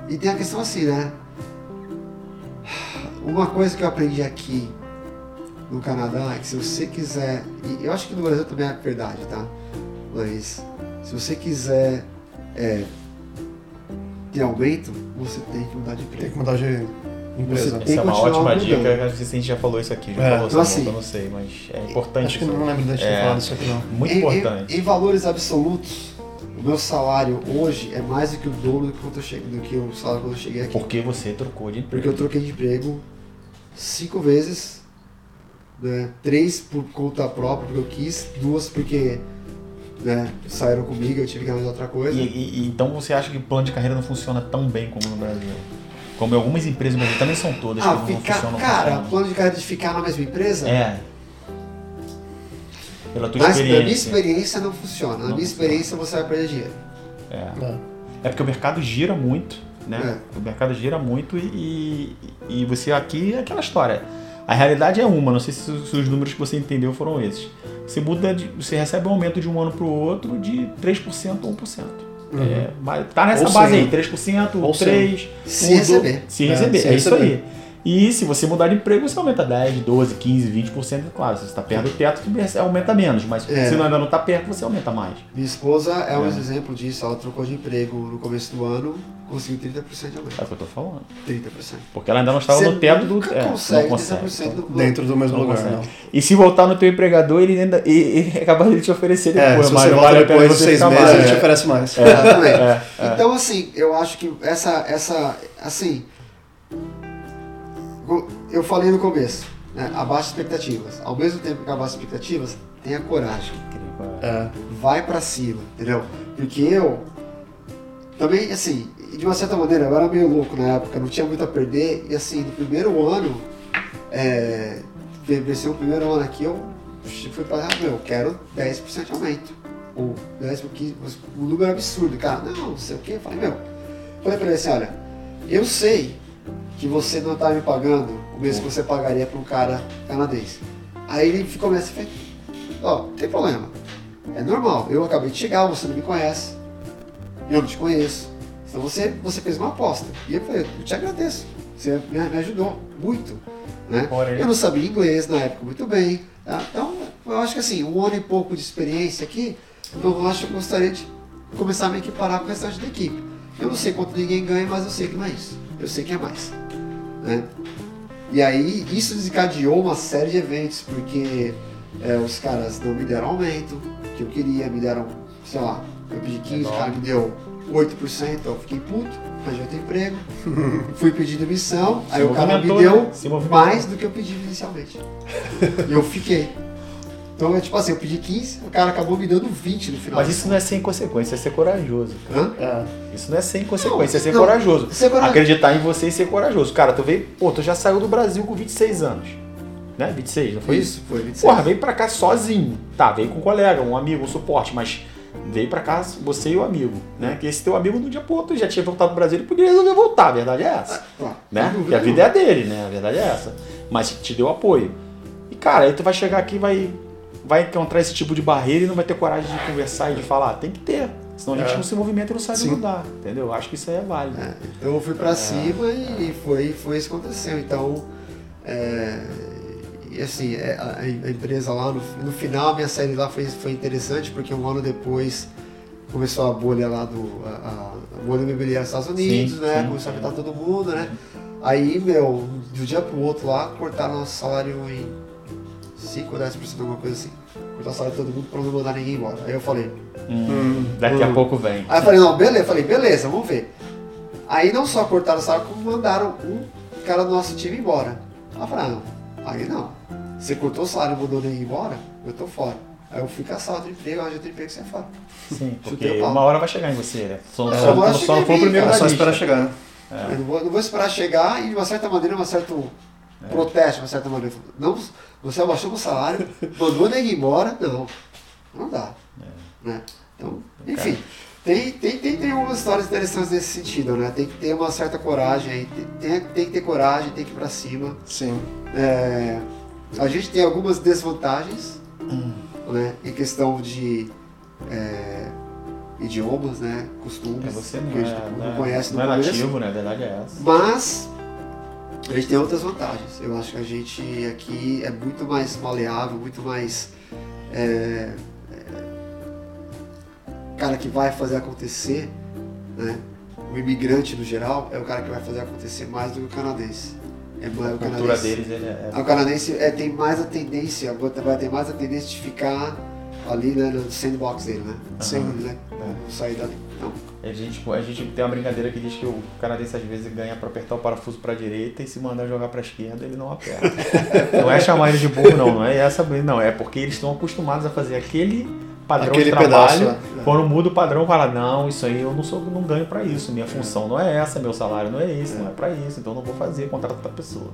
E tem a questão assim, né? Uma coisa que eu aprendi aqui no Canadá é que se você quiser. E eu acho que no Brasil também é verdade, tá? Mas se você quiser é, ter aumento, você tem que mudar de Tem emprego. que mudar de empresa. Você Essa tem é uma ótima dica, mudando. que a gente já falou isso aqui, já É. falou Então, assim, eu não sei, mas é importante. Acho que isso não lembro da gente ter É. falado isso aqui, não. Muito Em- em- importante. Em, valores absolutos, o meu salário hoje é mais do que o dobro do que, quando eu cheguei, do que o salário quando eu cheguei aqui. Porque você trocou de Porque emprego. eu troquei de emprego cinco vezes, né? três por conta própria, porque eu quis, duas porque né, saíram comigo, eu tive que arranjar outra coisa. E, e- então você acha que o plano de carreira não funciona tão bem como no Brasil? Como algumas empresas no Brasil, também são todas ah, que não ficar, funcionam. cara, funcionam. plano de carreira de ficar na mesma empresa? É. Pela tua Mas na minha experiência. experiência não funciona. Na Não minha funciona. experiência você vai perder dinheiro. É. É. É porque o mercado gira muito, né? O mercado gira muito e, e, e você aqui é aquela história. A realidade é uma, não sei se, os- se os números que você entendeu foram esses. Você muda, de- você recebe um aumento de um ano para o outro de 3% ou 1%. É, mas tá nessa Ou base cem. aí, 3%, Ou 3%. Se mudou- receber. Se É, receber, se é, isso receber. aí. E se você mudar de emprego, você aumenta 10, 12, 15, 20%. Claro, se você está perto do teto, você aumenta menos. Mas É. se ainda não está perto, você aumenta mais. Minha esposa é um É. exemplo disso. Ela trocou de emprego no começo do ano, conseguiu 30% de aumento. É o que eu tô falando. 30%. Porque ela ainda não estava Você no teto do. nunca é, consegue não consegue. 30% do Dentro do mesmo Não lugar, não. E se voltar no teu empregador, ele ainda. E, e é capaz de te oferecer É, depois, se mas você não volta vale depois de seis meses, mais. ele te É. oferece mais. Exatamente. É, é. Então, assim, eu acho que essa, essa, assim, eu falei no começo, né, abaixa expectativas. Ao mesmo tempo que abaixa expectativas, tenha coragem, É. vai pra cima, entendeu? Porque eu também, assim, de uma certa maneira, eu era meio louco na época, não tinha muito a perder, e assim, no primeiro ano, é, o primeiro ano aqui, eu fui pra, ah, meu, eu quero 10% de aumento. Ou 10 porque um número absurdo, cara, não, não sei o que, eu falei, meu, falei pra ele assim, olha, eu sei que você não tá me pagando o mesmo que você pagaria pra um cara canadense. Aí ele ficou meio assim, falei, ó, não tem problema, é normal, eu acabei de chegar, você não me conhece, eu não te conheço, então você, você fez uma aposta. E eu falei, eu te agradeço, você me, me ajudou muito, né? Eu não sabia inglês na época muito bem, tá? então eu acho que assim, um ano e pouco de experiência aqui, eu acho que eu gostaria de começar a me equiparar com o restante da equipe. Eu não sei quanto ninguém ganha, mas eu sei que não é isso. Eu sei que é mais. Né? E aí isso desencadeou uma série de eventos, porque é, os caras não me deram aumento que eu queria, me deram, sei lá, eu pedi 15, o cara me deu 8%, eu fiquei puto, arranjei outro emprego, fui pedir demissão, aí o cara me deu né? Mais do que eu pedi inicialmente. e eu fiquei. Então é tipo assim, eu pedi 15, o cara acabou me dando 20 no final. Mas isso não é sem consequência, é ser corajoso. Hã? É. Isso não é sem consequência, é ser não, corajoso. ser. Acreditar em você e ser corajoso. Cara, tu veio, pô, tu já saiu do Brasil com 26 anos. Né? 26, não foi isso? Isso, foi 26. Porra, veio pra cá sozinho. Tá, veio com um colega, um amigo, um suporte, mas veio pra cá você e o amigo, né? Que esse teu amigo no dia pro outro já tinha voltado pro Brasil, ele poderia resolver voltar, a verdade é essa. Claro, Né? sem Porque a vida é dele, né? A verdade é essa. Mas te deu apoio. E cara, aí tu vai chegar aqui e vai, vai encontrar esse tipo de barreira e não vai ter coragem de conversar e de falar. Tem que ter. Senão a gente É. não se movimenta e não do Sim. lugar. Entendeu? Eu acho que isso aí é válido. É, então eu fui pra cima e foi, foi isso que aconteceu. Então, é, e assim, é, a, a empresa lá, no, no final, a minha série lá foi, foi interessante, porque um ano depois começou a bolha lá do. a, a- a bolha imobiliária dos Estados Unidos, Sim, né? sim. começou a afetar todo mundo, né? Aí, meu, de um dia pro outro lá, cortaram nosso salário em 5 ou 10%, alguma coisa assim. cortar o salário de todo mundo pra não mandar ninguém embora. Aí eu falei, Hum, daqui a Hum. pouco vem. Aí eu falei, não, beleza, eu falei, beleza, vamos ver. Aí não só cortaram o salário, como mandaram um cara do nosso time embora. Aí eu falei, ah, não, aí não. Você cortou o salário e mandou ninguém embora, eu tô fora. Aí eu fui caçar outro emprego, arranjei outro emprego e saí fora. Sim, porque uma hora vai chegar em você, né? Só, É, só, só em foi o primeiro É só esperar chegar, né? Eu não vou, não vou esperar chegar e de uma certa maneira, uma certo protesto, de uma certa maneira. Não, você abaixou o salário, mandou ninguém embora, não. Não dá. Né? Então, enfim. Tem, tem, tem, tem algumas histórias interessantes nesse sentido, né? Tem que ter uma certa coragem aí, tem, tem, que ter coragem, tem que ir pra cima. Sim. É, a gente tem algumas desvantagens, né? Em questão de é, idiomas, né? Costumes, É, você não, que a gente é, não né? conhece no não é nativo, né? A verdade é essa. Mas a gente tem outras vantagens. Eu acho que a gente aqui é muito mais maleável, muito mais. é, é, cara que vai fazer acontecer, né? O imigrante no geral é o cara que vai fazer acontecer mais do que o canadense. É A o cultura canadense, deles ele é. o canadense é, tem mais a tendência, vai ter mais a tendência de ficar ali né, no sandbox dele, né? Sim. Né? Não sair dali. A gente, a gente tem uma brincadeira que diz que o canadense às vezes ganha pra apertar o parafuso pra direita e se mandar jogar pra esquerda ele não aperta. não é chamar ele de burro, não, não é essa, não, é porque eles estão acostumados a fazer aquele padrão Aquele de trabalho. pedaço, né? Quando muda o padrão, fala, não, isso aí eu não sou, não ganho pra isso, minha função não é essa, meu salário não é esse, não é pra isso, então não vou fazer, contrato outra pessoa.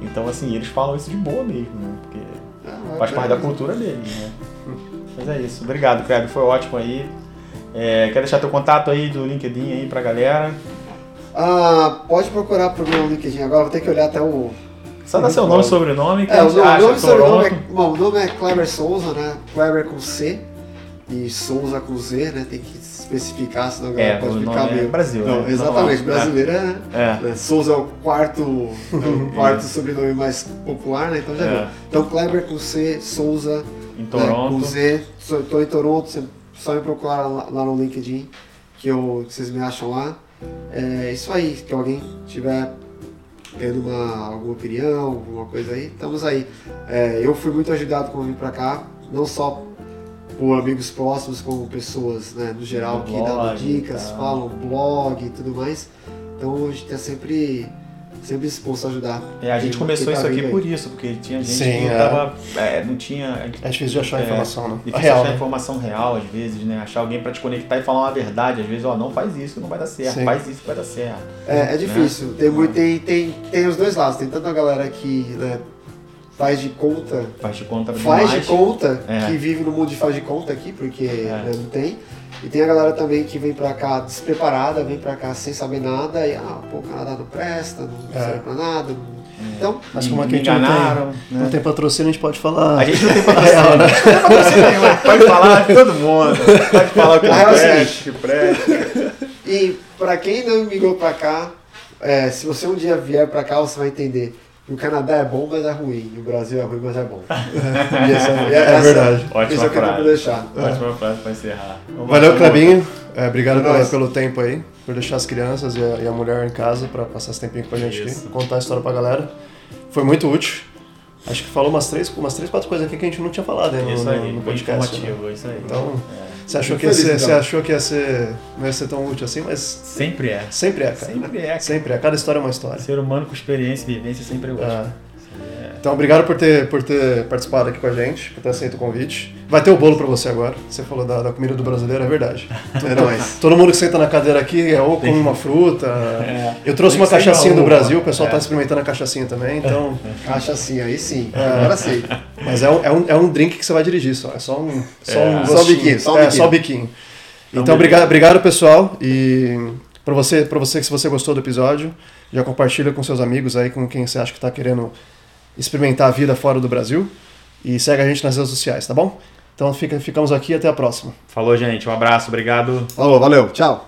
Então assim, eles falam isso de boa mesmo, né? Porque é, faz parte da cultura deles, né? Mas é isso. Obrigado, Kleber. Foi ótimo aí. É, quer deixar teu contato aí do LinkedIn aí pra galera? Ah, pode procurar pro meu LinkedIn agora, vou ter que olhar até o. Só dá seu nome e sobrenome que É, a o nome, acha. nome, sobrenome é, bom, o nome é Kleber Souza, né? Kleber com C e Souza com Z, né? Tem que especificar, senão a galera É, pode ficar é meio. Brasil, Não, né? exatamente, brasileira, né? É. Né, Souza é o quarto, é o quarto sobrenome mais popular, né? Então já É. viu. Então Kleber com C, Souza Em né, Toronto. com Z. Tô em Toronto, você só me procurar lá, lá no LinkedIn, que, eu, que vocês me acham lá. É isso aí, que alguém tiver tendo uma, alguma opinião, alguma coisa aí, estamos aí. É, eu fui muito ajudado quando vim pra cá, não só por amigos próximos, como pessoas, né, no geral, que Blog dão dicas, tal. falam blog e tudo mais. Então a gente tá sempre, sempre disposto a ajudar. É, a gente Quem- começou quem tá isso aqui aí. por isso, porque tinha gente Sim, que é. tava. é, não tinha. É difícil de achar É, informação, né? Difícil real, achar né? informação real, às vezes, né? Achar alguém pra te conectar e falar uma verdade. Às vezes, ó, não faz isso que não vai dar certo. Sim. Faz isso que vai dar certo. É, é difícil. Tem, muito, tem, tem, tem os dois lados. Tem tanta galera que né, faz de conta, Faz de conta faz demais. de conta, É. que vive no mundo de faz de conta aqui, porque né, não tem. E tem a galera também que vem pra cá despreparada, vem pra cá sem saber nada, e ah, pô, o Canadá não presta, não É. serve pra nada. não- Então, Mas Me- como aqui me a gente não enganaram, tem, né? não tem patrocínio, a gente pode falar. A gente não tem patrocínio. Não tem patrocínio nenhum, Pode falar de todo mundo. Pode falar o que não real é que presta. e pra quem não migrou pra cá, é, se você um dia vier pra cá, você vai entender. O Canadá é bom, mas é ruim. E o Brasil é ruim, mas é bom. E essa- e essa- verdade. Ótima Isso é o que eu frase. vou deixar. Ótima frase pra encerrar. Vamos Valeu, Clebinho. É, obrigado É pela- pelo tempo aí, por deixar as crianças e a, e a mulher em casa pra passar esse tempinho com a gente Isso. aqui, contar a história pra galera. Foi muito útil. Acho que falou umas três, umas três quatro coisas aqui que a gente não tinha falado né, no, Isso no- aí, no podcast. né? isso aí. Então, É. Você achou, que ia feliz, ser, então. você achou que ia ser, não ia ser tão útil assim, mas Sempre é. sempre é, cara. Sempre é. Sempre é. Cada história é uma história. Ser humano com experiência e vivência sempre é É. ótimo. Então, obrigado por ter, por ter participado aqui com a gente, por ter aceito o convite. Vai ter o bolo pra você agora. Você falou da, da comida do brasileiro, é verdade. É nóis. Todo mundo que senta na cadeira aqui é ou come uma fruta. É. Eu trouxe uma cachaçinha do Brasil, o pessoal É. tá experimentando a cachaçinha também, então. Caixa assim, aí sim. É. Agora sim. Mas é um, é, um, é um drink que você vai dirigir só. É só um. Só, É. um Só biquinho, só um é, biquinho. só o biquinho. Então, obrigado, obrigado, pessoal. E pra você, pra você, que se você gostou do episódio, já compartilha com seus amigos aí, com quem você acha que tá querendo experimentar a vida fora do Brasil. E segue a gente nas redes sociais, tá bom? Então fica, ficamos aqui e até a próxima. Falou, gente. Um abraço. Obrigado. Falou, valeu. Tchau.